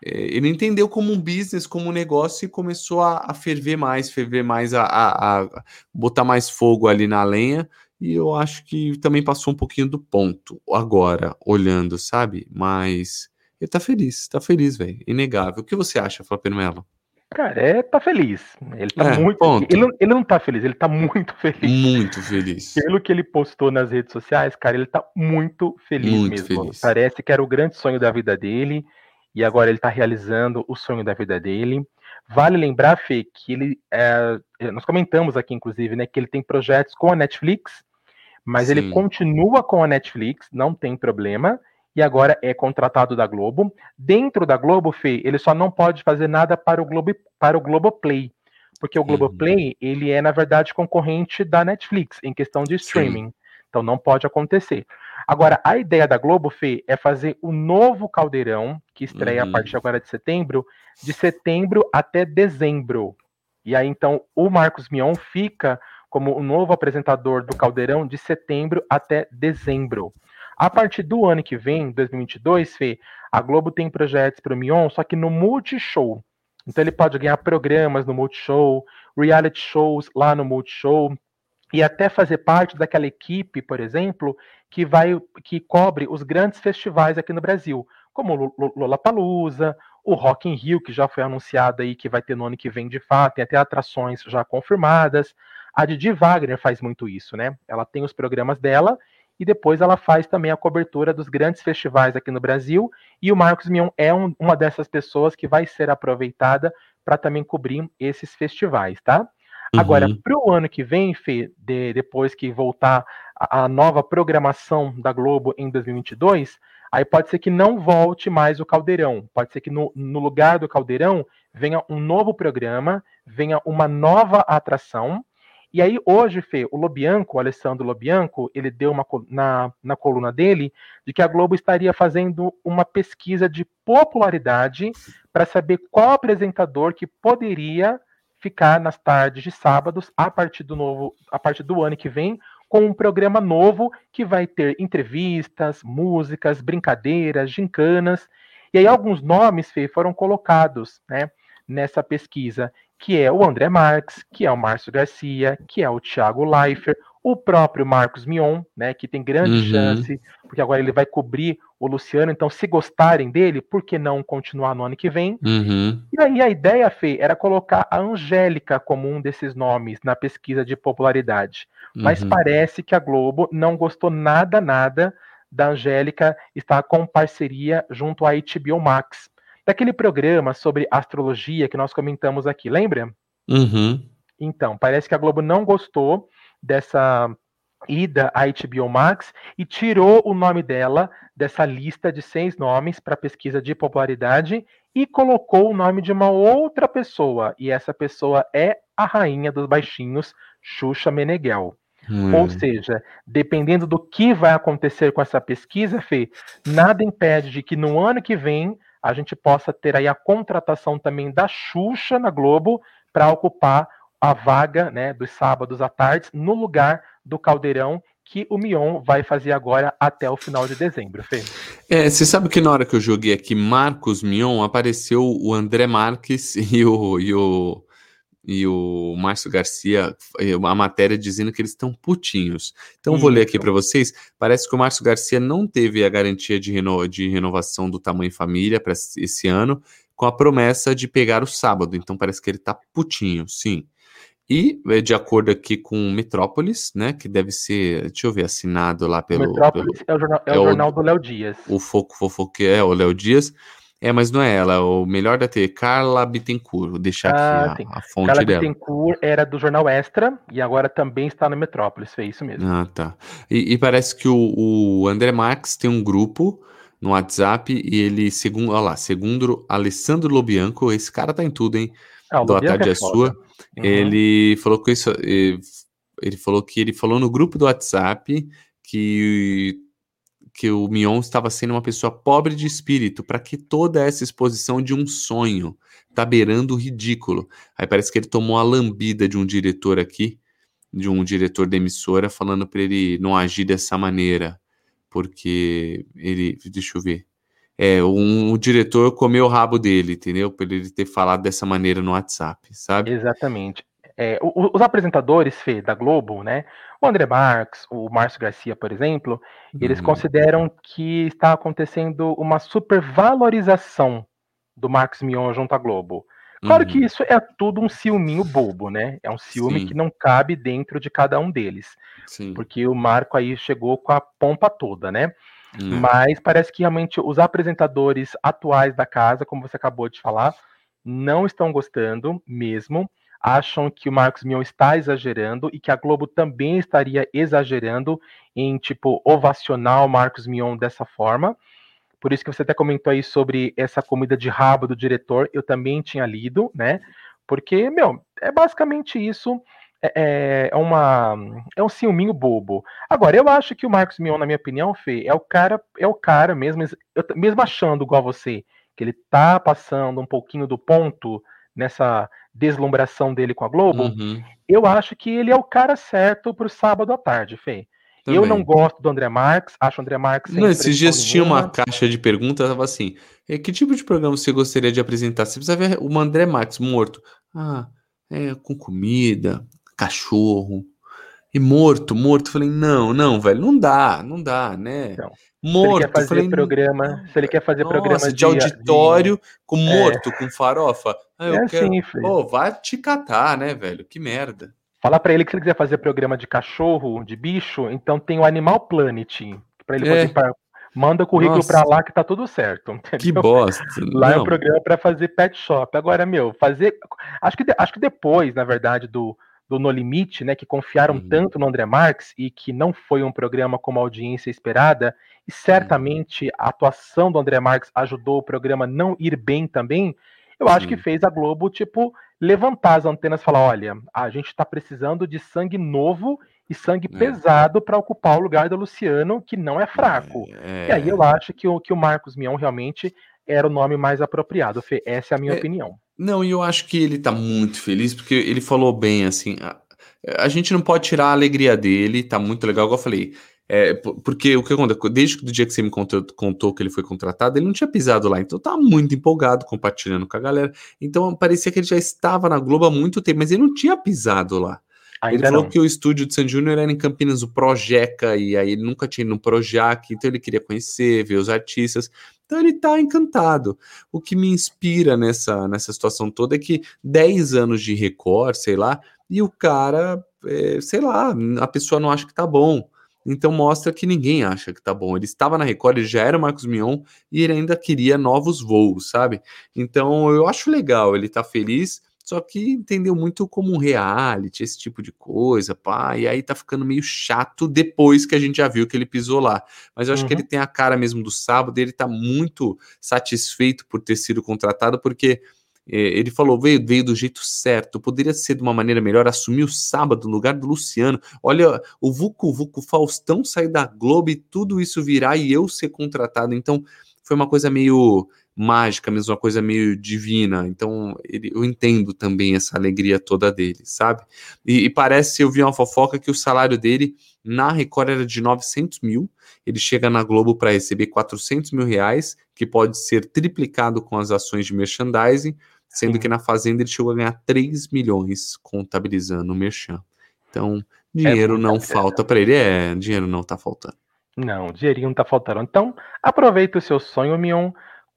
é, ele entendeu como um business, como um negócio e começou a, a ferver mais, ferver mais, a, a, a, botar mais fogo ali na lenha. E eu acho que também passou um pouquinho do ponto agora, olhando, sabe? Mas ele tá feliz, tá feliz, velho. Inegável. O que você acha, Flávio Melo? Cara, é, tá feliz. Ele tá é, muito. Ele, ele, não tá feliz, ele tá muito feliz. Muito feliz. Pelo que ele postou nas redes sociais, cara, ele tá muito feliz muito mesmo. Feliz. Parece que era o grande sonho da vida dele e agora ele está realizando o sonho da vida dele. Vale lembrar, Fê, que ele. É, nós comentamos aqui, inclusive, né, que ele tem projetos com a Netflix, mas Sim. ele continua com a Netflix, não tem problema. E agora é contratado da Globo. Dentro da Globo, Fê, ele só não pode fazer nada para o Globo para o Globoplay, porque o Globoplay, uhum. ele é na verdade concorrente da Netflix em questão de streaming. Sim. Então não pode acontecer. Agora, a ideia da Globo, Fê, é fazer o novo Caldeirão, que estreia uhum. a partir agora de setembro, de setembro até dezembro. E aí, então, o Marcos Mion fica como o novo apresentador do Caldeirão de setembro até dezembro. A partir do ano que vem, 2022, Fê, a Globo tem projetos para o Mion, só que no Multishow. Então ele pode ganhar programas no Multishow, reality shows lá no Multishow, e até fazer parte daquela equipe, por exemplo, que vai que cobre os grandes festivais aqui no Brasil, como Lollapalooza, o Rock in Rio, que já foi anunciado aí que vai ter no ano que vem de fato, tem até atrações já confirmadas. A Didi Wagner faz muito isso, né? Ela tem os programas dela e depois ela faz também a cobertura dos grandes festivais aqui no Brasil. E o Marcos Mion é um, uma dessas pessoas que vai ser aproveitada para também cobrir esses festivais, tá? Uhum. Agora, para o ano que vem, Fê, de, depois que voltar a, a, nova programação da Globo em 2022, aí pode ser que não volte mais o Caldeirão. Pode ser que no, no lugar do Caldeirão venha um novo programa, venha uma nova atração e aí, hoje, Fê, o Lobianco, o Alessandro Lobianco, ele deu uma na, na coluna dele de que a Globo estaria fazendo uma pesquisa de popularidade para saber qual apresentador que poderia ficar nas tardes de sábados a partir do novo, a partir do ano que vem, com um programa novo que vai ter entrevistas, músicas, brincadeiras, gincanas. E aí alguns nomes, Fê, foram colocados, né? nessa pesquisa, que é o André Marques, que é o Márcio Garcia, que é o Thiago Leifert, o próprio Marcos Mion, né, que tem grande uhum. chance, porque agora ele vai cobrir o Luciano, então se gostarem dele, por que não continuar no ano que vem? Uhum. E aí a ideia, Fê, era colocar a Angélica como um desses nomes na pesquisa de popularidade. Mas uhum. parece que a Globo não gostou nada, nada da Angélica estar com parceria junto à HBO Max daquele programa sobre astrologia que nós comentamos aqui, lembra? Uhum. Então, parece que a Globo não gostou dessa ida à HBO Max e tirou o nome dela dessa lista de seis nomes para pesquisa de popularidade e colocou o nome de uma outra pessoa. E essa pessoa é a rainha dos baixinhos, Xuxa Meneghel. Hum. Ou seja, dependendo do que vai acontecer com essa pesquisa, Fê, nada impede de que no ano que vem a gente possa ter aí a contratação também da Xuxa na Globo para ocupar a vaga né, dos sábados à tarde no lugar do Caldeirão que o Mion vai fazer agora até o final de dezembro, Fê. É, você sabe que na hora que eu joguei aqui Marcos Mion, apareceu o André Marques e o, e o e o Márcio Garcia, eh, a matéria dizendo que eles estão putinhos. Então, vou ler aqui para vocês. Parece que o Márcio Garcia não teve a garantia de, reno, de renovação do tamanho família para esse ano, com a promessa de pegar o sábado. Então, parece que ele está putinho, sim. E, eh, de acordo aqui com Metrópolis, né, que deve ser, deixa eu ver, assinado lá pelo... Metrópolis pelo, é o jornal, é, é o jornal do Léo Dias. O Foco Fofoque é o Léo Dias. É, mas não é ela. O melhor da T, Carla Bittencourt. Vou deixar ah, aqui a, a, fonte Carla dela. Carla Bittencourt era do Jornal Extra e agora também está no Metrópolis. Foi isso mesmo. Ah, tá. E, e parece que o, o, André Max tem um grupo no WhatsApp e ele, segundo, olha lá, segundo Alessandro Lobianco, esse cara tá em tudo, hein? Ah, do Tarde é, é Sua. Uhum. Ele falou que isso. Ele falou que ele falou no grupo do WhatsApp que que o Mion estava sendo uma pessoa pobre de espírito, para que toda essa exposição de um sonho tá beirando o ridículo. Aí parece que ele tomou a lambida de um diretor aqui, de um diretor da emissora, falando para ele não agir dessa maneira, porque ele, deixa eu ver, é, um, um diretor comeu o rabo dele, entendeu? Por ele ter falado dessa maneira no WhatsApp, sabe? Exatamente. É, os apresentadores, Fê, da Globo, né? O André Marques, o Márcio Garcia, por exemplo, eles uhum. consideram que está acontecendo uma supervalorização do Marcos Mion junto à Globo. Claro uhum. que isso é tudo um ciúminho bobo, né? É um ciúme Sim. que não cabe dentro de cada um deles. Sim. Porque o Marco aí chegou com a pompa toda, né? Uhum. Mas parece que realmente os apresentadores atuais da casa, como você acabou de falar, não estão gostando mesmo acham que o Marcos Mion está exagerando e que a Globo também estaria exagerando em, tipo, ovacionar o Marcos Mion dessa forma. Por isso que você até comentou aí sobre essa comida de rabo do diretor, eu também tinha lido, né? Porque, meu, é basicamente isso. É, é, é uma é um ciúminho bobo. Agora, eu acho que o Marcos Mion, na minha opinião, Fê, é o cara, é o cara mesmo, eu, mesmo achando igual você, que ele tá passando um pouquinho do ponto nessa deslumbração dele com a Globo, uhum. eu acho que ele é o cara certo pro sábado à tarde, Fê. Também. Eu não gosto do André Marques, acho o André Marques. Não, esses dias tinha uma caixa de perguntas, tava assim: que tipo de programa você gostaria de apresentar? Você precisa ver o André Marques morto. Ah, é, com comida, cachorro. E morto, morto. Falei, não, não, velho, não dá, não dá, né? Então, morto. Se ele quer fazer falei, programa, se ele quer fazer nossa, programa de, de auditório de... com é. morto, é. com farofa. Ah, eu é quero... assim, vai te catar, né, velho? Que merda. Fala para ele que se ele quiser fazer programa de cachorro, de bicho, então tem o Animal Planet. Para ele é. fazer Manda o currículo para lá que tá tudo certo. Entendeu? Que bosta. Lá Não. é um programa para fazer pet shop. Agora, meu, fazer. Acho que, acho que depois, na verdade, do, do No Limite, né, que confiaram uhum. tanto no André Marques e que não foi um programa como a audiência esperada, e certamente a atuação do André Marques ajudou o programa não ir bem também, eu acho que fez a Globo, tipo, levantar as antenas e falar: olha, a gente está precisando de sangue novo e sangue é. pesado para ocupar o lugar do Luciano, que não é fraco. É. E aí eu acho que o, que o Marcos Mion realmente era o nome mais apropriado. Fê, essa é a minha é, opinião. Não, e eu acho que ele tá muito feliz, porque ele falou bem assim. A, a gente não pode tirar a alegria dele, tá muito legal, igual eu falei. É, porque o que aconteceu, desde o dia que você me contou, contou, que ele foi contratado, ele não tinha pisado lá, então tá muito empolgado, compartilhando com a galera. Então parecia que ele já estava na Globo há muito tempo, mas ele não tinha pisado lá. Ainda ele falou não. que o estúdio de San Júnior era em Campinas, o Projeca, e aí ele nunca tinha ido no Projac, então ele queria conhecer, ver os artistas. Então ele tá encantado. O que me inspira nessa, nessa situação toda é que 10 anos de Record, sei lá, e o cara, é, sei lá, a pessoa não acha que tá bom. Então mostra que ninguém acha que tá bom. Ele estava na Record, ele já era Marcos Mion e ele ainda queria novos voos, sabe? Então eu acho legal, ele tá feliz, só que entendeu muito como um reality, esse tipo de coisa, pá, e aí tá ficando meio chato depois que a gente já viu que ele pisou lá. Mas eu acho uhum. que ele tem a cara mesmo do sábado, ele tá muito satisfeito por ter sido contratado, porque é, ele falou, veio, veio do jeito certo, poderia ser de uma maneira melhor, assumir o sábado no lugar do Luciano. Olha, o Vucu Vucu Faustão sair da Globo e tudo isso virar e eu ser contratado. Então, foi uma coisa meio mágica, mesmo uma coisa meio divina. Então, ele, eu entendo também essa alegria toda dele, sabe? E, e, parece, eu vi uma fofoca que o salário dele na Record era de 900 mil, ele chega na Globo para receber 400 mil reais, que pode ser triplicado com as ações de merchandising, sendo Sim. que na Fazenda ele chegou a ganhar 3 milhões contabilizando o merchan. Então, dinheiro é não falta para ele. É, dinheiro não tá faltando. Não, dinheirinho não tá faltando. Então, aproveita o seu sonho, Mion,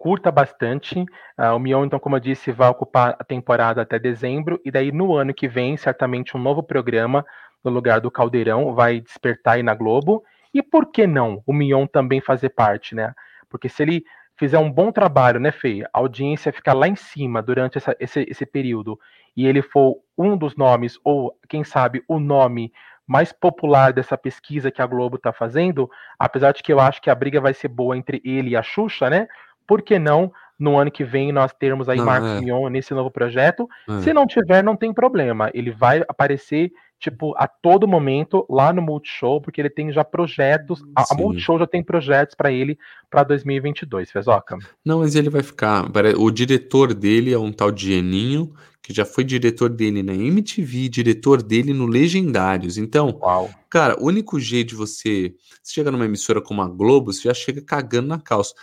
curta bastante. Uh, o Mion, então, como eu disse, vai ocupar a temporada até dezembro, e daí no ano que vem, certamente um novo programa no lugar do Caldeirão vai despertar aí na Globo. E por que não o Mion também fazer parte, né? Porque se ele fizer um bom trabalho, né, Fê? A audiência ficar lá em cima durante essa, esse, esse período e ele for um dos nomes, ou quem sabe o nome mais popular dessa pesquisa que a Globo está fazendo, apesar de que eu acho que a briga vai ser boa entre ele e a Xuxa, né? Por que não no ano que vem nós termos aí não, Marcos é. Mion nesse novo projeto? É. Se não tiver, não tem problema. Ele vai aparecer tipo, a todo momento lá no Multishow, porque ele tem já projetos, a, a Multishow já tem projetos para ele para 2022, Fezoca. Não, mas ele vai ficar, o diretor dele é um tal de Eninho, que já foi diretor dele na MTV, diretor dele no Legendários. Então, Uau. cara, o único jeito de você, você chega numa emissora como a Globo, você já chega cagando na calça.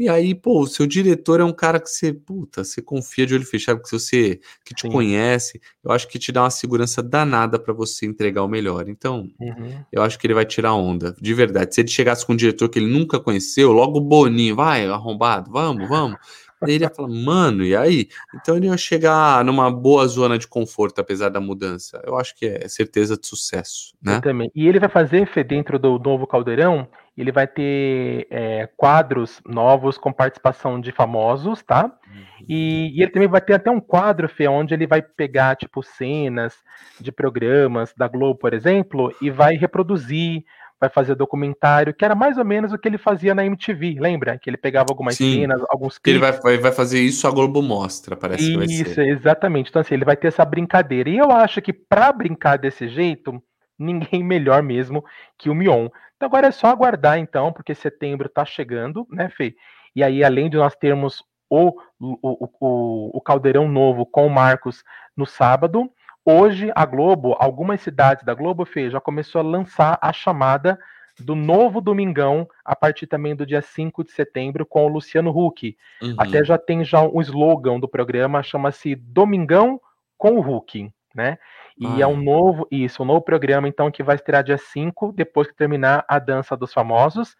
E aí, pô, o seu diretor é um cara que você, puta, você confia de olho fechado, que você que te Sim. conhece, eu acho que te dá uma segurança danada para você entregar o melhor. Então, uhum. eu acho que ele vai tirar onda, de verdade. Se ele chegasse com um diretor que ele nunca conheceu, logo o Boninho, vai, arrombado, vamos, vamos. Daí ele ia falar, mano, e aí? Então ele ia chegar numa boa zona de conforto, apesar da mudança. Eu acho que é certeza de sucesso, né? Eu também. E ele vai fazer, Fê, dentro do novo Caldeirão, ele vai ter é, quadros novos com participação de famosos, tá? E, e, ele também vai ter até um quadro, Fê, onde ele vai pegar, tipo, cenas de programas da Globo, por exemplo, e vai reproduzir, vai fazer documentário, que era mais ou menos o que ele fazia na MTV, lembra? Que ele pegava algumas Sim. cenas, alguns clipes. Ele vai, vai, vai fazer isso, a Globo mostra, parece isso, que vai ser. Isso, exatamente. Então, assim, ele vai ter essa brincadeira. E eu acho que para brincar desse jeito, ninguém melhor mesmo que o Mion. Então agora é só aguardar, então, porque setembro está chegando, né, Fê? E aí, além de nós termos o, o, o, o Caldeirão Novo com o Marcos no sábado, Hoje, a Globo, algumas cidades da Globo, Fê, já começou a lançar a chamada do novo Domingão, a partir também do dia 5 de setembro, com o Luciano Huck. Uhum. Até já tem já um slogan do programa, chama-se Domingão com o Huck, né? E é um novo, isso, um novo programa, então, que vai estrear dia 5, depois que terminar a Dança dos Famosos.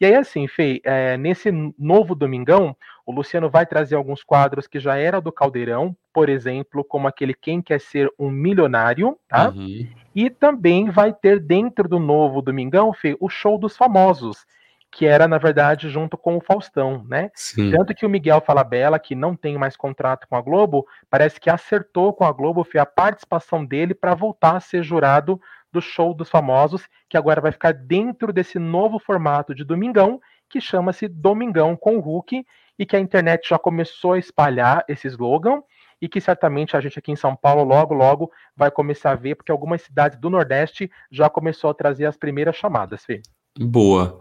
E aí, assim, Fê, é, nesse novo Domingão, o Luciano vai trazer alguns quadros que já era do Caldeirão, por exemplo, como aquele Quem Quer Ser um Milionário, tá? Uhum. E também vai ter dentro do novo Domingão, Fê, o Show dos Famosos, que era, na verdade, junto com o Faustão, né? Sim. Tanto que o Miguel Falabella, que não tem mais contrato com a Globo, parece que acertou com a Globo, Fê, a participação dele para voltar a ser jurado do show dos famosos, que agora vai ficar dentro desse novo formato de Domingão, que chama-se Domingão com o Hulk, e que a internet já começou a espalhar esse slogan, e que certamente a gente aqui em São Paulo logo, logo vai começar a ver, porque algumas cidades do Nordeste já começou a trazer as primeiras chamadas, Fê. Boa.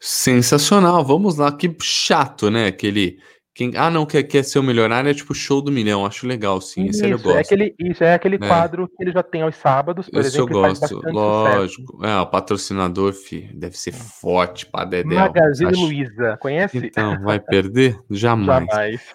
Sensacional. Vamos lá. Que chato, né? Aquele quem, ah, não, quer, quer ser o milionário é tipo show do milhão. Acho legal, sim. Isso, esse eu gosto. É aquele, isso, é aquele é. quadro que ele já tem aos sábados, por exemplo. eu gosto, lógico. É, o patrocinador, fi, deve ser forte pra Dedé. Magazine acho... Luiza, conhece? Então, vai perder? Jamais. Jamais.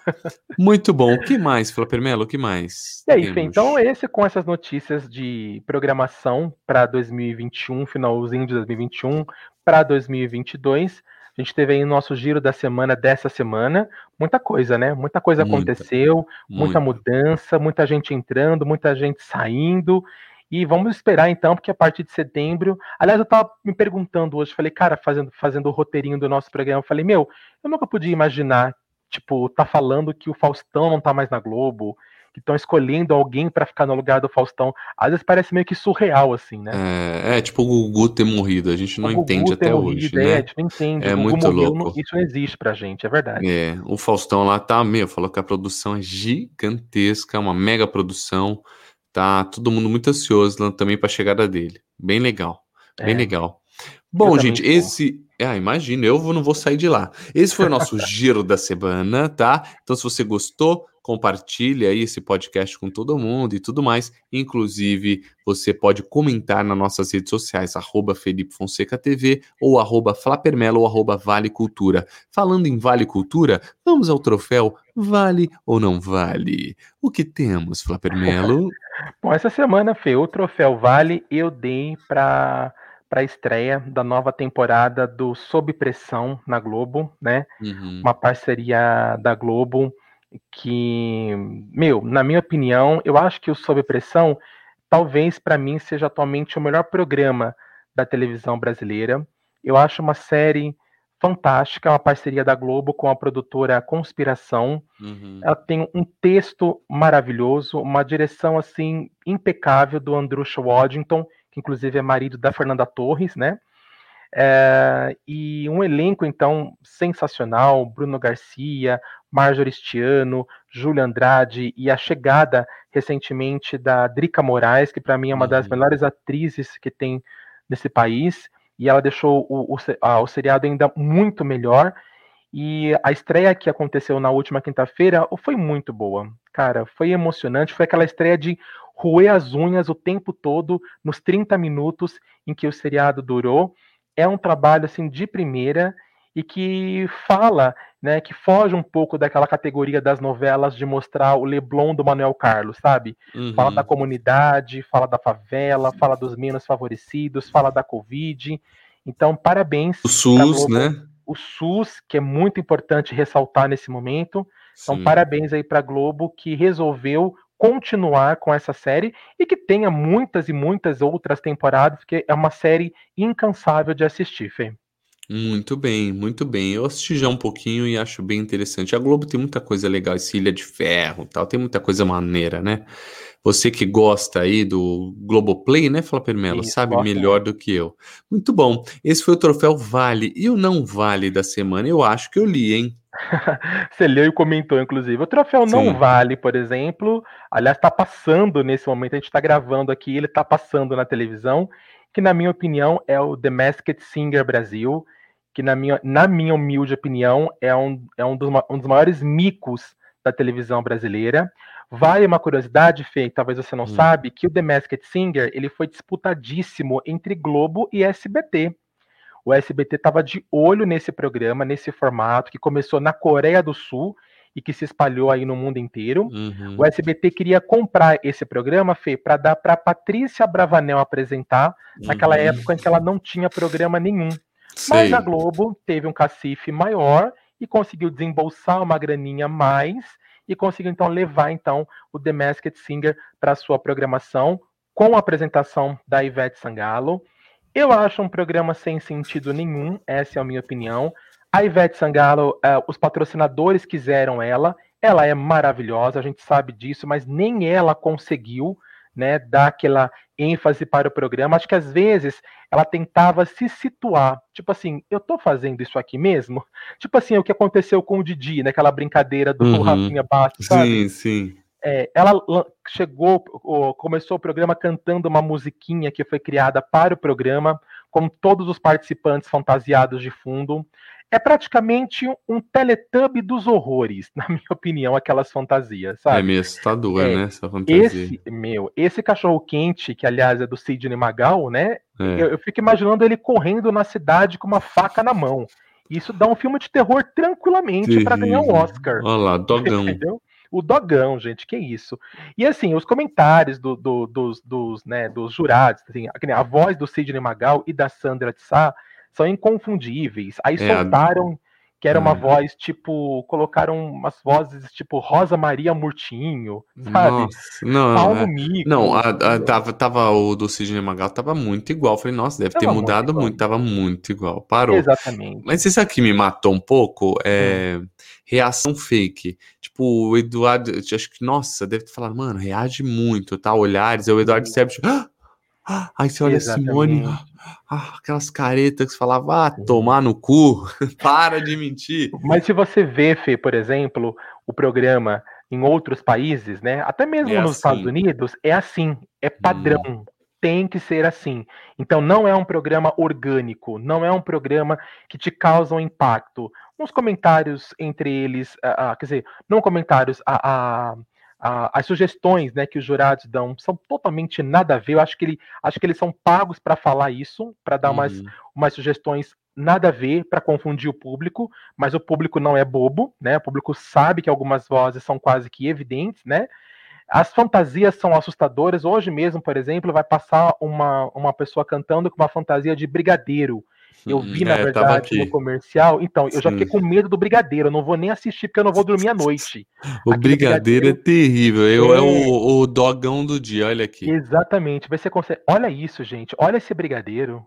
Muito bom. O que mais, Flapper Melo? O que mais? E aí, Fê, então esse com essas notícias de programação para 2021, finalzinho de 2021 para 2022. A gente teve aí o nosso giro da semana dessa semana, muita coisa, né? Muita coisa muita, aconteceu, muita, muita mudança, muita gente entrando, muita gente saindo. E vamos esperar então, porque a partir de setembro. Aliás, eu estava me perguntando hoje, falei, cara, fazendo, fazendo o roteirinho do nosso programa, eu falei, meu, eu nunca podia imaginar, tipo, tá falando que o Faustão não tá mais na Globo, que estão escolhendo alguém para ficar no lugar do Faustão. Às vezes parece meio que surreal, assim, né? É, é tipo o Gugu ter morrido, a gente não o entende até morrido, hoje, é, né? A gente não entende. É muito morreu, louco. isso não existe pra gente, é verdade. É, o Faustão lá tá, meu, falou que a produção é gigantesca, uma mega produção, tá todo mundo muito ansioso também pra chegada dele. Bem legal, bem é. legal. Bom, gente, esse. Ah, imagina, eu não vou sair de lá. Esse foi o nosso giro da semana, tá? Então, se você gostou, compartilhe aí esse podcast com todo mundo e tudo mais. Inclusive, você pode comentar nas nossas redes sociais, arroba Felipe Fonseca TV, ou arroba Flapermelo, ou arroba Vale Cultura. Falando em Vale Cultura, vamos ao troféu Vale ou não vale? O que temos, Flapermelo? Bom, essa semana, Fê, o troféu Vale eu dei para para a estreia da nova temporada do Sob Pressão na Globo, né? Uhum. Uma parceria da Globo que, meu, na minha opinião, eu acho que o Sob Pressão talvez para mim seja atualmente o melhor programa da televisão brasileira. Eu acho uma série fantástica, uma parceria da Globo com a produtora Conspiração. Uhum. Ela tem um texto maravilhoso, uma direção assim impecável do Andrusha Waddington, que inclusive é marido da Fernanda Torres, né? É, e um elenco, então, sensacional: Bruno Garcia, Marjorie Stiano, Júlia Andrade e a chegada recentemente da Drica Moraes, que para mim é uma das uhum. melhores atrizes que tem nesse país, e ela deixou o, o, a, o seriado ainda muito melhor. E a estreia que aconteceu na última quinta-feira foi muito boa. Cara, foi emocionante. Foi aquela estreia de roer as unhas o tempo todo, nos 30 minutos em que o seriado durou é um trabalho assim de primeira e que fala, né, que foge um pouco daquela categoria das novelas de mostrar o Leblon do Manuel Carlos, sabe? Uhum. Fala da comunidade, fala da favela, fala dos menos favorecidos, fala da Covid. Então, parabéns. O SUS, né? O SUS, que é muito importante ressaltar nesse momento. Então, Sim. parabéns aí para a Globo que resolveu continuar com essa série e que tenha muitas e muitas outras temporadas, porque é uma série incansável de assistir, Fê. Muito bem, muito bem. Eu assisti já um pouquinho e acho bem interessante. A Globo tem muita coisa legal, esse Ilha de Ferro, tal, tem muita coisa maneira, né? Você que gosta aí do Globoplay, né, Flávio Melo, sabe melhor do que eu. Muito bom. Esse foi o troféu Vale e o não Vale da semana. Eu acho que eu li, hein? Você leu e comentou, inclusive. O troféu Sim. não vale, por exemplo. Aliás, está passando nesse momento. A gente está gravando aqui, ele está passando na televisão. Que, na minha opinião, é o The Masked Singer Brasil que na minha, na minha humilde opinião é um, é um, dos, um dos maiores micos da televisão brasileira. Vale uma curiosidade, Fê, talvez você não hum. sabe, que o The Masked Singer ele foi disputadíssimo entre Globo e SBT. O SBT estava de olho nesse programa, nesse formato, que começou na Coreia do Sul e que se espalhou aí no mundo inteiro. Uhum. O SBT queria comprar esse programa, Fê, para dar para Patrícia Bravanel apresentar, uhum. naquela época em que ela não tinha programa nenhum. Sei. Mas a Globo teve um cacife maior e conseguiu desembolsar uma graninha mais e conseguiu então levar então o The Masked Singer para sua programação com a apresentação da Ivete Sangalo. Eu acho um programa sem sentido nenhum, essa é a minha opinião. A Ivete Sangalo, uh, os patrocinadores quiseram ela, ela é maravilhosa, a gente sabe disso, mas nem ela conseguiu né, dar aquela ênfase para o programa. Acho que às vezes ela tentava se situar, tipo assim, eu tô fazendo isso aqui mesmo? Tipo assim, o que aconteceu com o Didi, naquela brincadeira do uhum. Rafinha Bastos, sabe? Sim, sim. É, ela chegou, começou o programa cantando uma musiquinha que foi criada para o programa, com todos os participantes fantasiados de fundo é praticamente um teletubb dos horrores, na minha opinião, aquelas fantasias, sabe? É meio assustador, é, né, essa fantasia. Esse, meu, esse cachorro-quente, que aliás é do Sidney Magal, né, é. eu, eu, fico imaginando ele correndo na cidade com uma faca na mão. Isso dá um filme de terror tranquilamente para ganhar um Oscar. Olha lá, dogão. Entendeu? O dogão, gente, que isso. E assim, os comentários do, do, dos, dos, né, dos jurados, assim, a voz do Sidney Magal e da Sandra de Sá, são inconfundíveis. Aí é, soltaram que era uma é. voz tipo, colocaram umas vozes tipo Rosa Maria Murtinho, sabe? Nossa, não, Paulo é, Mico. Não, a, a, tava, tava o do Sidney Magal tava muito igual. Falei, nossa, deve tava ter mudado muito, muito, tava muito igual. Parou. Exatamente. Mas isso aqui me matou um pouco, é hum. reação fake. Tipo, o Eduardo, acho que, nossa, deve ter falado, mano, reage muito, tá? Olhares, é o Eduardo Sebes, ah! Aí você olha Exatamente. Simone, ah, aquelas caretas que você falava, ah, tomar no cu, para de mentir. Mas se você vê, Fê, por exemplo, o programa em outros países, né? Até mesmo é nos assim. Estados Unidos, é assim, é padrão. Hum. Tem que ser assim. Então, não é um programa orgânico, não é um programa que te causa um impacto. Uns comentários entre eles, quer dizer, não comentários, a, as sugestões né, que os jurados dão são totalmente nada a ver. Eu acho que, ele, acho que eles são pagos para falar isso, para dar uhum. umas, umas sugestões nada a ver para confundir o público, mas o público não é bobo, né? O público sabe que algumas vozes são quase que evidentes, né? As fantasias são assustadoras. Hoje mesmo, por exemplo, vai passar uma, uma pessoa cantando com uma fantasia de brigadeiro. Eu vi, na é, verdade, no comercial. Então, eu Sim. já fiquei com medo do Brigadeiro. Eu não vou nem assistir porque eu não vou dormir à noite. o brigadeiro, brigadeiro, é terrível. Eu, é, é o, o, dogão do dia, olha aqui. Exatamente. Você consegue... Olha isso, gente. Olha esse brigadeiro.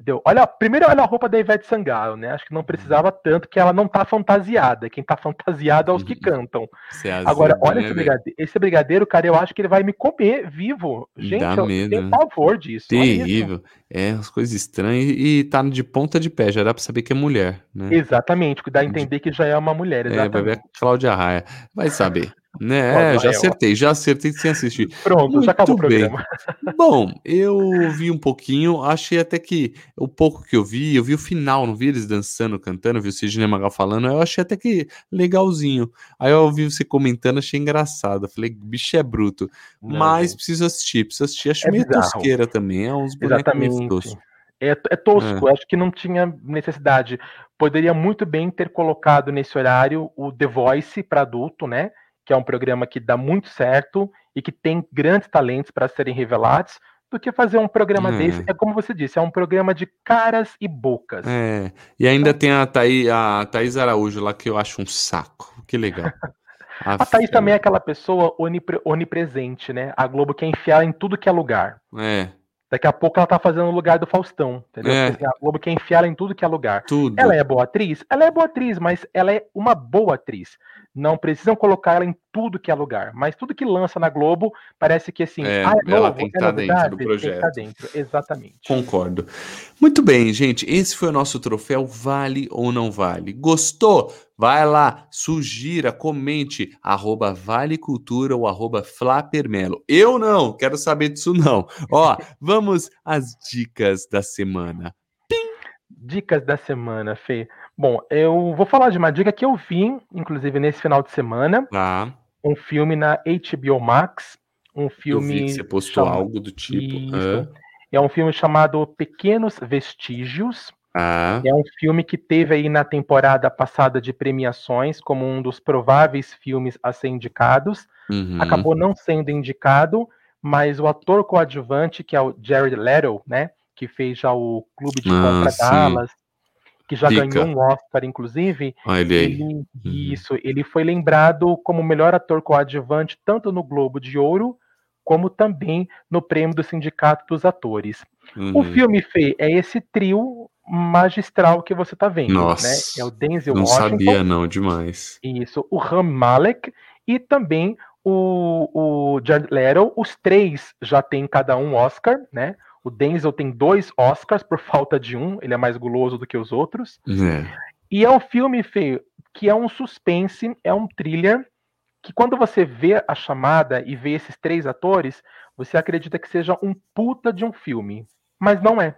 Entendeu? Olha, primeiro olha a roupa da Ivete Sangalo, né? Acho que não precisava tanto, que ela não tá fantasiada. Quem tá fantasiado é os que uhum. cantam. É Agora, olha né, esse, brigadeiro, esse brigadeiro, cara, eu acho que ele vai me comer vivo. Gente, Dá eu medo, tenho né? pavor disso. Terrível. É, as coisas estranhas. E tá de ponta de pé, já dá pra saber que é mulher, né? Exatamente, dá a entender que já é uma mulher. Exatamente. É, vai ver a Cláudia Raia. Vai saber. Né, já acertei, já acertei sem assistir. Pronto, Muito já acabou o programa. Bom, eu vi um pouquinho, achei até que o pouco que eu vi, eu vi o final, não vi eles dançando, cantando, vi o Sidney Magal falando, eu achei até que legalzinho. Aí eu ouvi você comentando, achei engraçado. Falei, bicho é bruto. Não, Mas preciso assistir, preciso assistir. Acho é meio bizarro. tosqueira também, é uns bonecos meio toscos. É, é tosco, é. acho que não tinha necessidade. Poderia muito bem ter colocado nesse horário o The Voice para adulto, né? Que é um programa que dá muito certo e que tem grandes talentos para serem revelados, do que fazer um programa é. desse. É como você disse, é um programa de caras e bocas. É. E ainda então, tem a Thaís, a Thaís Araújo lá, que eu acho um saco. Que legal. A, a Thaís também é aquela pessoa onipre, onipresente, né? A Globo quer enfiar em tudo que é lugar. É. Daqui a pouco ela tá fazendo o lugar do Faustão, entendeu? É. Porque, assim, a Globo quer enfiar ela em tudo que é lugar. Tudo. Ela é boa atriz? Ela é boa atriz, mas ela é uma boa atriz. Não precisam colocar ela em tudo que é lugar, mas tudo que lança na Globo parece que assim, é, ah, é ela tem que estar é tá dentro do projeto. Tem que dentro, exatamente. Concordo. Muito bem, gente. Esse foi o nosso troféu Vale ou Não Vale. Gostou? Vai lá, sugira, comente, arroba Vale Cultura ou arroba Flapermelo. Eu não, quero saber disso não. Ó, vamos às dicas da semana. Pim! Dicas da semana, Fê. Bom, eu vou falar de uma dica que eu vi, inclusive nesse final de semana. Ah. Um filme na HBO Max. Um filme. Eu que você postou chama... algo do tipo. É um filme chamado Pequenos Vestígios. Ah. É um filme que teve aí na temporada passada de premiações como um dos prováveis filmes a ser indicados. Uhum. Acabou não sendo indicado, mas o ator coadjuvante, que é o Jared Leto, né, que fez já o Clube de ah, Compra Dallas, que já Dica. ganhou um Oscar, inclusive. Olha ele, uhum. Isso, ele foi lembrado como melhor ator coadjuvante tanto no Globo de Ouro como também no prêmio do Sindicato dos Atores. Uhum. O filme Fê é esse trio magistral que você está vendo, Nossa, né? É o Denzel não Washington. Não sabia não, demais. Isso, o Ram Malek e também o, o Jared Leto. Os três já têm cada um Oscar, né? O Denzel tem dois Oscars por falta de um, ele é mais guloso do que os outros. É. E é um filme, feio que é um suspense, é um thriller, que quando você vê a chamada e vê esses três atores, você acredita que seja um puta de um filme. Mas não é.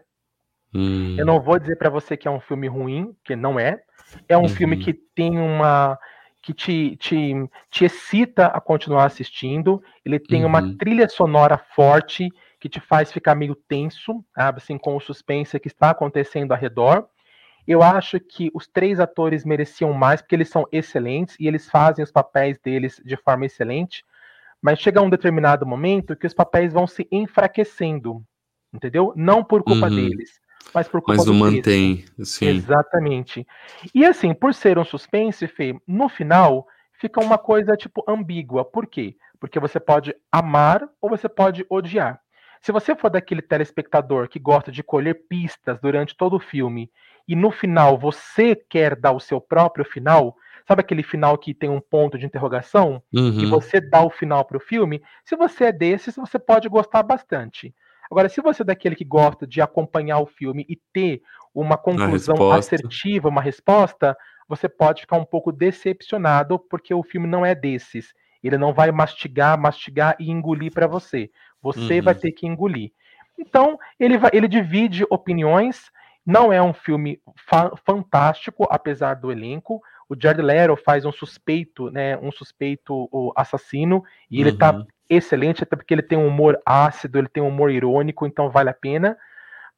Hum. Eu não vou dizer para você que é um filme ruim, que não é. É um uhum. filme que tem uma. que te, te, te excita a continuar assistindo. Ele tem uhum. uma trilha sonora forte que te faz ficar meio tenso, assim, com o suspense que está acontecendo ao redor. Eu acho que os três atores mereciam mais, porque eles são excelentes e eles fazem os papéis deles de forma excelente. Mas chega um determinado momento que os papéis vão se enfraquecendo, entendeu? Não por culpa uhum. deles, mas por culpa Mas não mantém, sim. Exatamente. E assim, por ser um suspense, Fê, no final fica uma coisa tipo ambígua. Por quê? Porque você pode amar ou você pode odiar. Se você for daquele telespectador que gosta de colher pistas durante todo o filme e no final você quer dar o seu próprio final, sabe aquele final que tem um ponto de interrogação uhum. e você dá o final para o filme? Se você é desses, você pode gostar bastante. Agora, se você é daquele que gosta de acompanhar o filme e ter uma conclusão uma assertiva, uma resposta, você pode ficar um pouco decepcionado porque o filme não é desses. Ele não vai mastigar, mastigar e engolir para você. Você uhum. vai ter que engolir. Então, ele, vai, ele divide opiniões. Não é um filme fa fantástico, apesar do elenco. O Jared Leto faz um suspeito, né, um suspeito assassino, e ele tá uhum. excelente, até porque ele tem um humor ácido, ele tem um humor irônico, então vale a pena.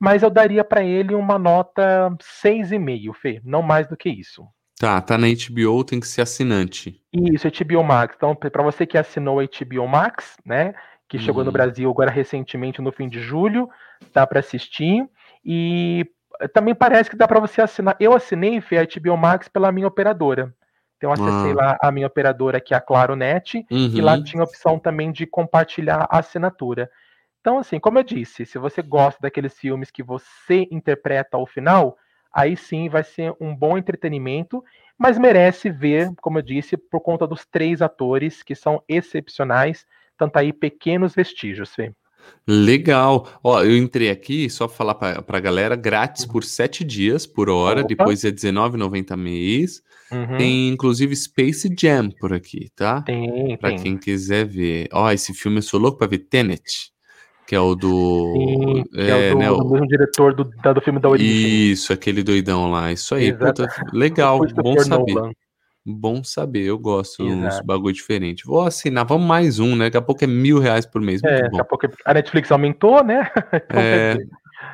Mas eu daria para ele uma nota 6,5, Fê, não mais do que isso. Tá, tá na HBO, tem que ser assinante. Isso, HBO Max. Então, para você que assinou a HBO Max, né, que uhum. chegou no uhum. Brasil agora recentemente no fim de julho, dá para assistir. E também parece que dá para você assinar. Eu assinei a HBO Max pela minha operadora. Então acessei ah. lá a minha operadora, que é a Claro Net, uhum. e lá uhum. tinha a opção também de compartilhar a assinatura. Então, assim, como eu disse, se você gosta daqueles filmes que você interpreta ao final, aí sim vai ser um bom entretenimento, mas merece ver, como eu disse, por conta dos três atores que são excepcionais, tanto aí pequenos vestígios, Fê. Legal. Ó, eu entrei aqui, só pra falar pra, pra galera, grátis por sete dias por hora, Opa. depois é R$19,90 mês. Uhum. Tem inclusive Space Jam por aqui, tá? Tem, Pra tem. quem quiser ver. Ó, esse filme eu sou louco pra ver Tenet que é o do. Sim, é, é, o do, né, do mesmo diretor do, do filme da origem. Isso, aquele doidão lá. Isso aí, puta, legal, bom saber. Nolan. Bom saber, eu gosto de uns bagulho diferente. Vou assinar, vamos mais um, né? Daqui a pouco é mil reais por mês. é, daqui a pouco a Netflix aumentou, né? Então, é,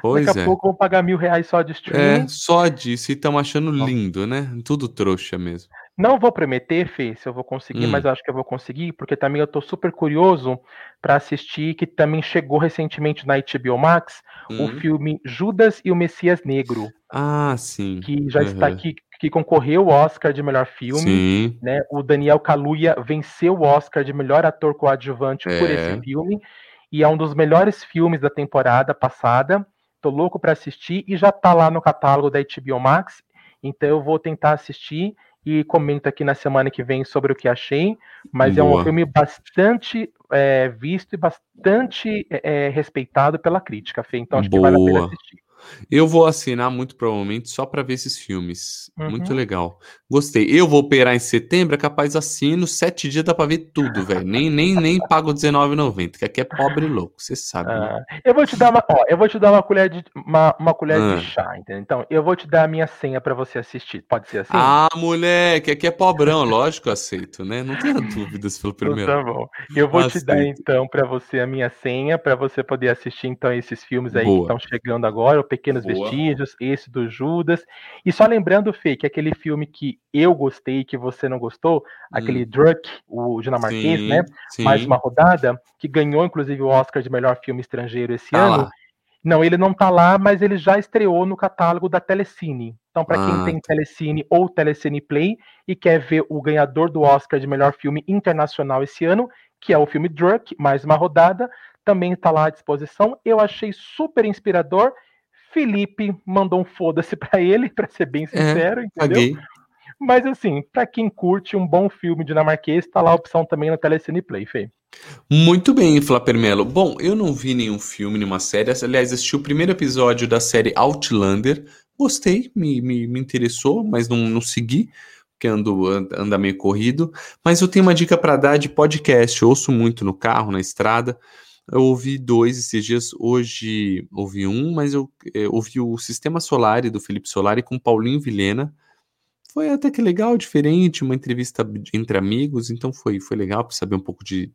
pois daqui a é. pouco vão pagar mil reais só de streaming. É, só disso, e estão achando lindo, né? Tudo trouxa mesmo. Não vou prometer, Fê, se eu vou conseguir, hum. mas eu acho que eu vou conseguir, porque também eu tô super curioso para assistir, que também chegou recentemente na HBO Max, hum. o filme Judas e o Messias Negro. Ah, sim. Que já uhum. está aqui, que concorreu ao Oscar de melhor filme. Sim. Né? O Daniel Kaluuya venceu o Oscar de melhor ator coadjuvante é. por esse filme. e é um dos melhores filmes da temporada passada. Tô louco para assistir e já tá lá no catálogo da HBO Max, então eu vou tentar assistir e comento aqui na semana que vem sobre o que achei. Mas Boa. é um filme bastante é, visto e bastante é, respeitado pela crítica, Fê. Então acho Boa. que vale a pena assistir. Eu vou assinar muito provavelmente só para ver esses filmes. Uhum. Muito legal. Gostei. Eu vou operar em setembro, é capaz assino, sete dias dá para ver tudo, velho. Nem, nem, nem pago R$19,90, que aqui é pobre e louco, você sabe. Né? Ah, né? Eu vou te dar uma, ó, eu vou te dar uma colher de uma, uma colher ah. de chá, entendeu? Então, eu vou te dar a minha senha para você assistir. Pode ser assim? Ah, moleque, aqui é pobrão, lógico eu aceito, né? Não tenha dúvidas pelo primeiro. Então, tá bom. Eu vou aceito. te dar então para você a minha senha para você poder assistir então esses filmes aí Boa. que estão chegando agora Pequenos Boa. Vestígios, esse do Judas. E só lembrando, Fê, que aquele filme que eu gostei que você não gostou, hum. aquele Druck, o dinamarquês, sim, né? Sim. Mais uma rodada, que ganhou inclusive o Oscar de melhor filme estrangeiro esse tá ano. Lá. Não, ele não tá lá, mas ele já estreou no catálogo da Telecine. Então, para ah, quem tem tá. Telecine ou Telecine Play e quer ver o ganhador do Oscar de melhor filme internacional esse ano, que é o filme Druck, mais uma rodada, também está lá à disposição. Eu achei super inspirador. Felipe mandou um foda-se para ele, para ser bem é, sincero, é, entendeu? Paguei. Mas assim, para quem curte um bom filme dinamarquês, tá lá a opção também no Telecine Play, Fê. Muito bem, Flapermelo. Bom, eu não vi nenhum filme, nenhuma série. Aliás, assisti o primeiro episódio da série Outlander. Gostei, me, me, me interessou, mas não, não segui que ando, anda meio corrido. Mas eu tenho uma dica para dar de podcast. Eu ouço muito no carro, na estrada. Eu ouvi dois esses dias. Hoje ouvi um, mas eu, eh, ouvi o Sistema Solar do Felipe Solari com Paulinho Vilhena. Foi até que legal, diferente, uma entrevista entre amigos, então foi, foi legal para saber um pouco de,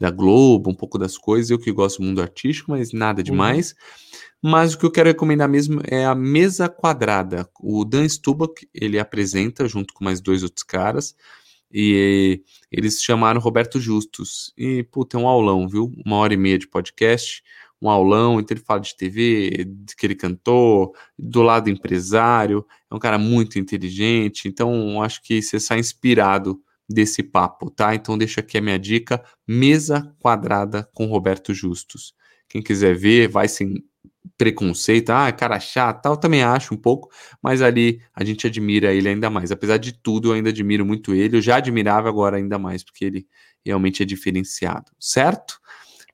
da Globo, um pouco das coisas. Eu que gosto do mundo artístico, mas nada uhum. demais. Uhum. Mas o que eu quero recomendar mesmo é a Mesa Quadrada. O Dan Stubach, ele apresenta junto com mais dois outros caras. E eles chamaram Roberto Justus. E, puta, é um aulão, viu? Uma hora e meia de podcast, um aulão. Então ele fala de TV, que ele cantou, do lado empresário. É um cara muito inteligente. Então, acho que você sai inspirado desse papo, tá? Então, deixa aqui a minha dica: Mesa Quadrada com Roberto Justus. Quem quiser ver, vai sem preconceito, ah, cara chato, tal, também acho um pouco, mas ali a gente admira ele ainda mais. Apesar de tudo, eu ainda admiro muito ele. Eu já admirava agora ainda mais, porque ele realmente é diferenciado, certo?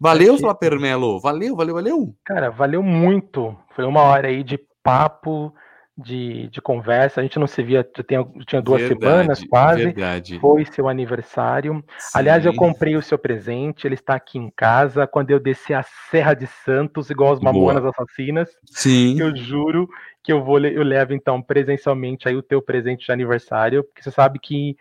Valeu, Achei... Flapermelo. Valeu, valeu, valeu. Cara, valeu muito. Foi uma hora aí de papo de, de conversa. A gente não se via, tinha, tinha duas verdade, semanas quase. Verdade. Foi seu aniversário. Sim. Aliás, eu comprei o seu presente, ele está aqui em casa. Quando eu descer a Serra de Santos, igual as Mamonas Boa. Assassinas, Sim. eu juro que eu vou eu levo então presencialmente aí o teu presente de aniversário, porque você sabe que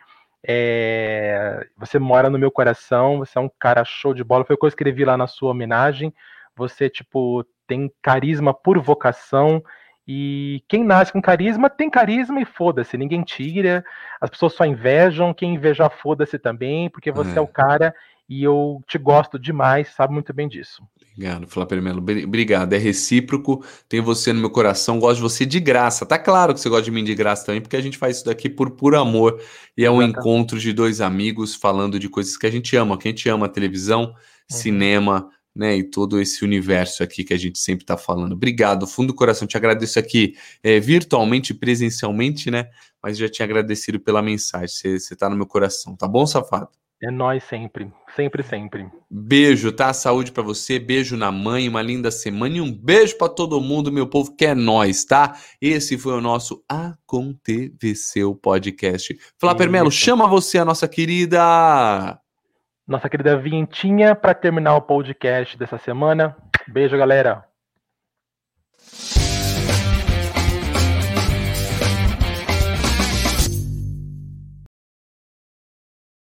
é, você mora no meu coração, você é um cara show de bola. Foi o que eu escrevi lá na sua homenagem. Você, tipo, tem carisma por vocação e quem nasce com carisma tem carisma e foda-se, ninguém tira. As pessoas só invejam, quem invejar foda-se também, porque você é. é. o cara e eu te gosto demais, sabe muito bem disso. Obrigado, Flávio Melo. Obrigado, é recíproco. Tenho você no meu coração, gosto de você de graça. Tá claro que você gosta de mim de graça também, porque a gente faz isso daqui por puro amor e é um Exatamente. encontro de dois amigos falando de coisas que a gente ama, que a gente ama televisão, uhum. cinema, né, e todo esse universo aqui que a gente sempre está falando. Obrigado, fundo do coração, te agradeço aqui é, virtualmente, presencialmente, né, mas já tinha agradecido pela mensagem, você está no meu coração, tá bom, safado? É nós sempre, sempre, sempre. Beijo, tá? Saúde para você, beijo na mãe, uma linda semana e um beijo para todo mundo, meu povo, que é nós, tá? Esse foi o nosso Aconteceu podcast. Flávio Melo, chama você a nossa querida nossa querida vinhetinha para terminar o podcast dessa semana. Beijo, galera.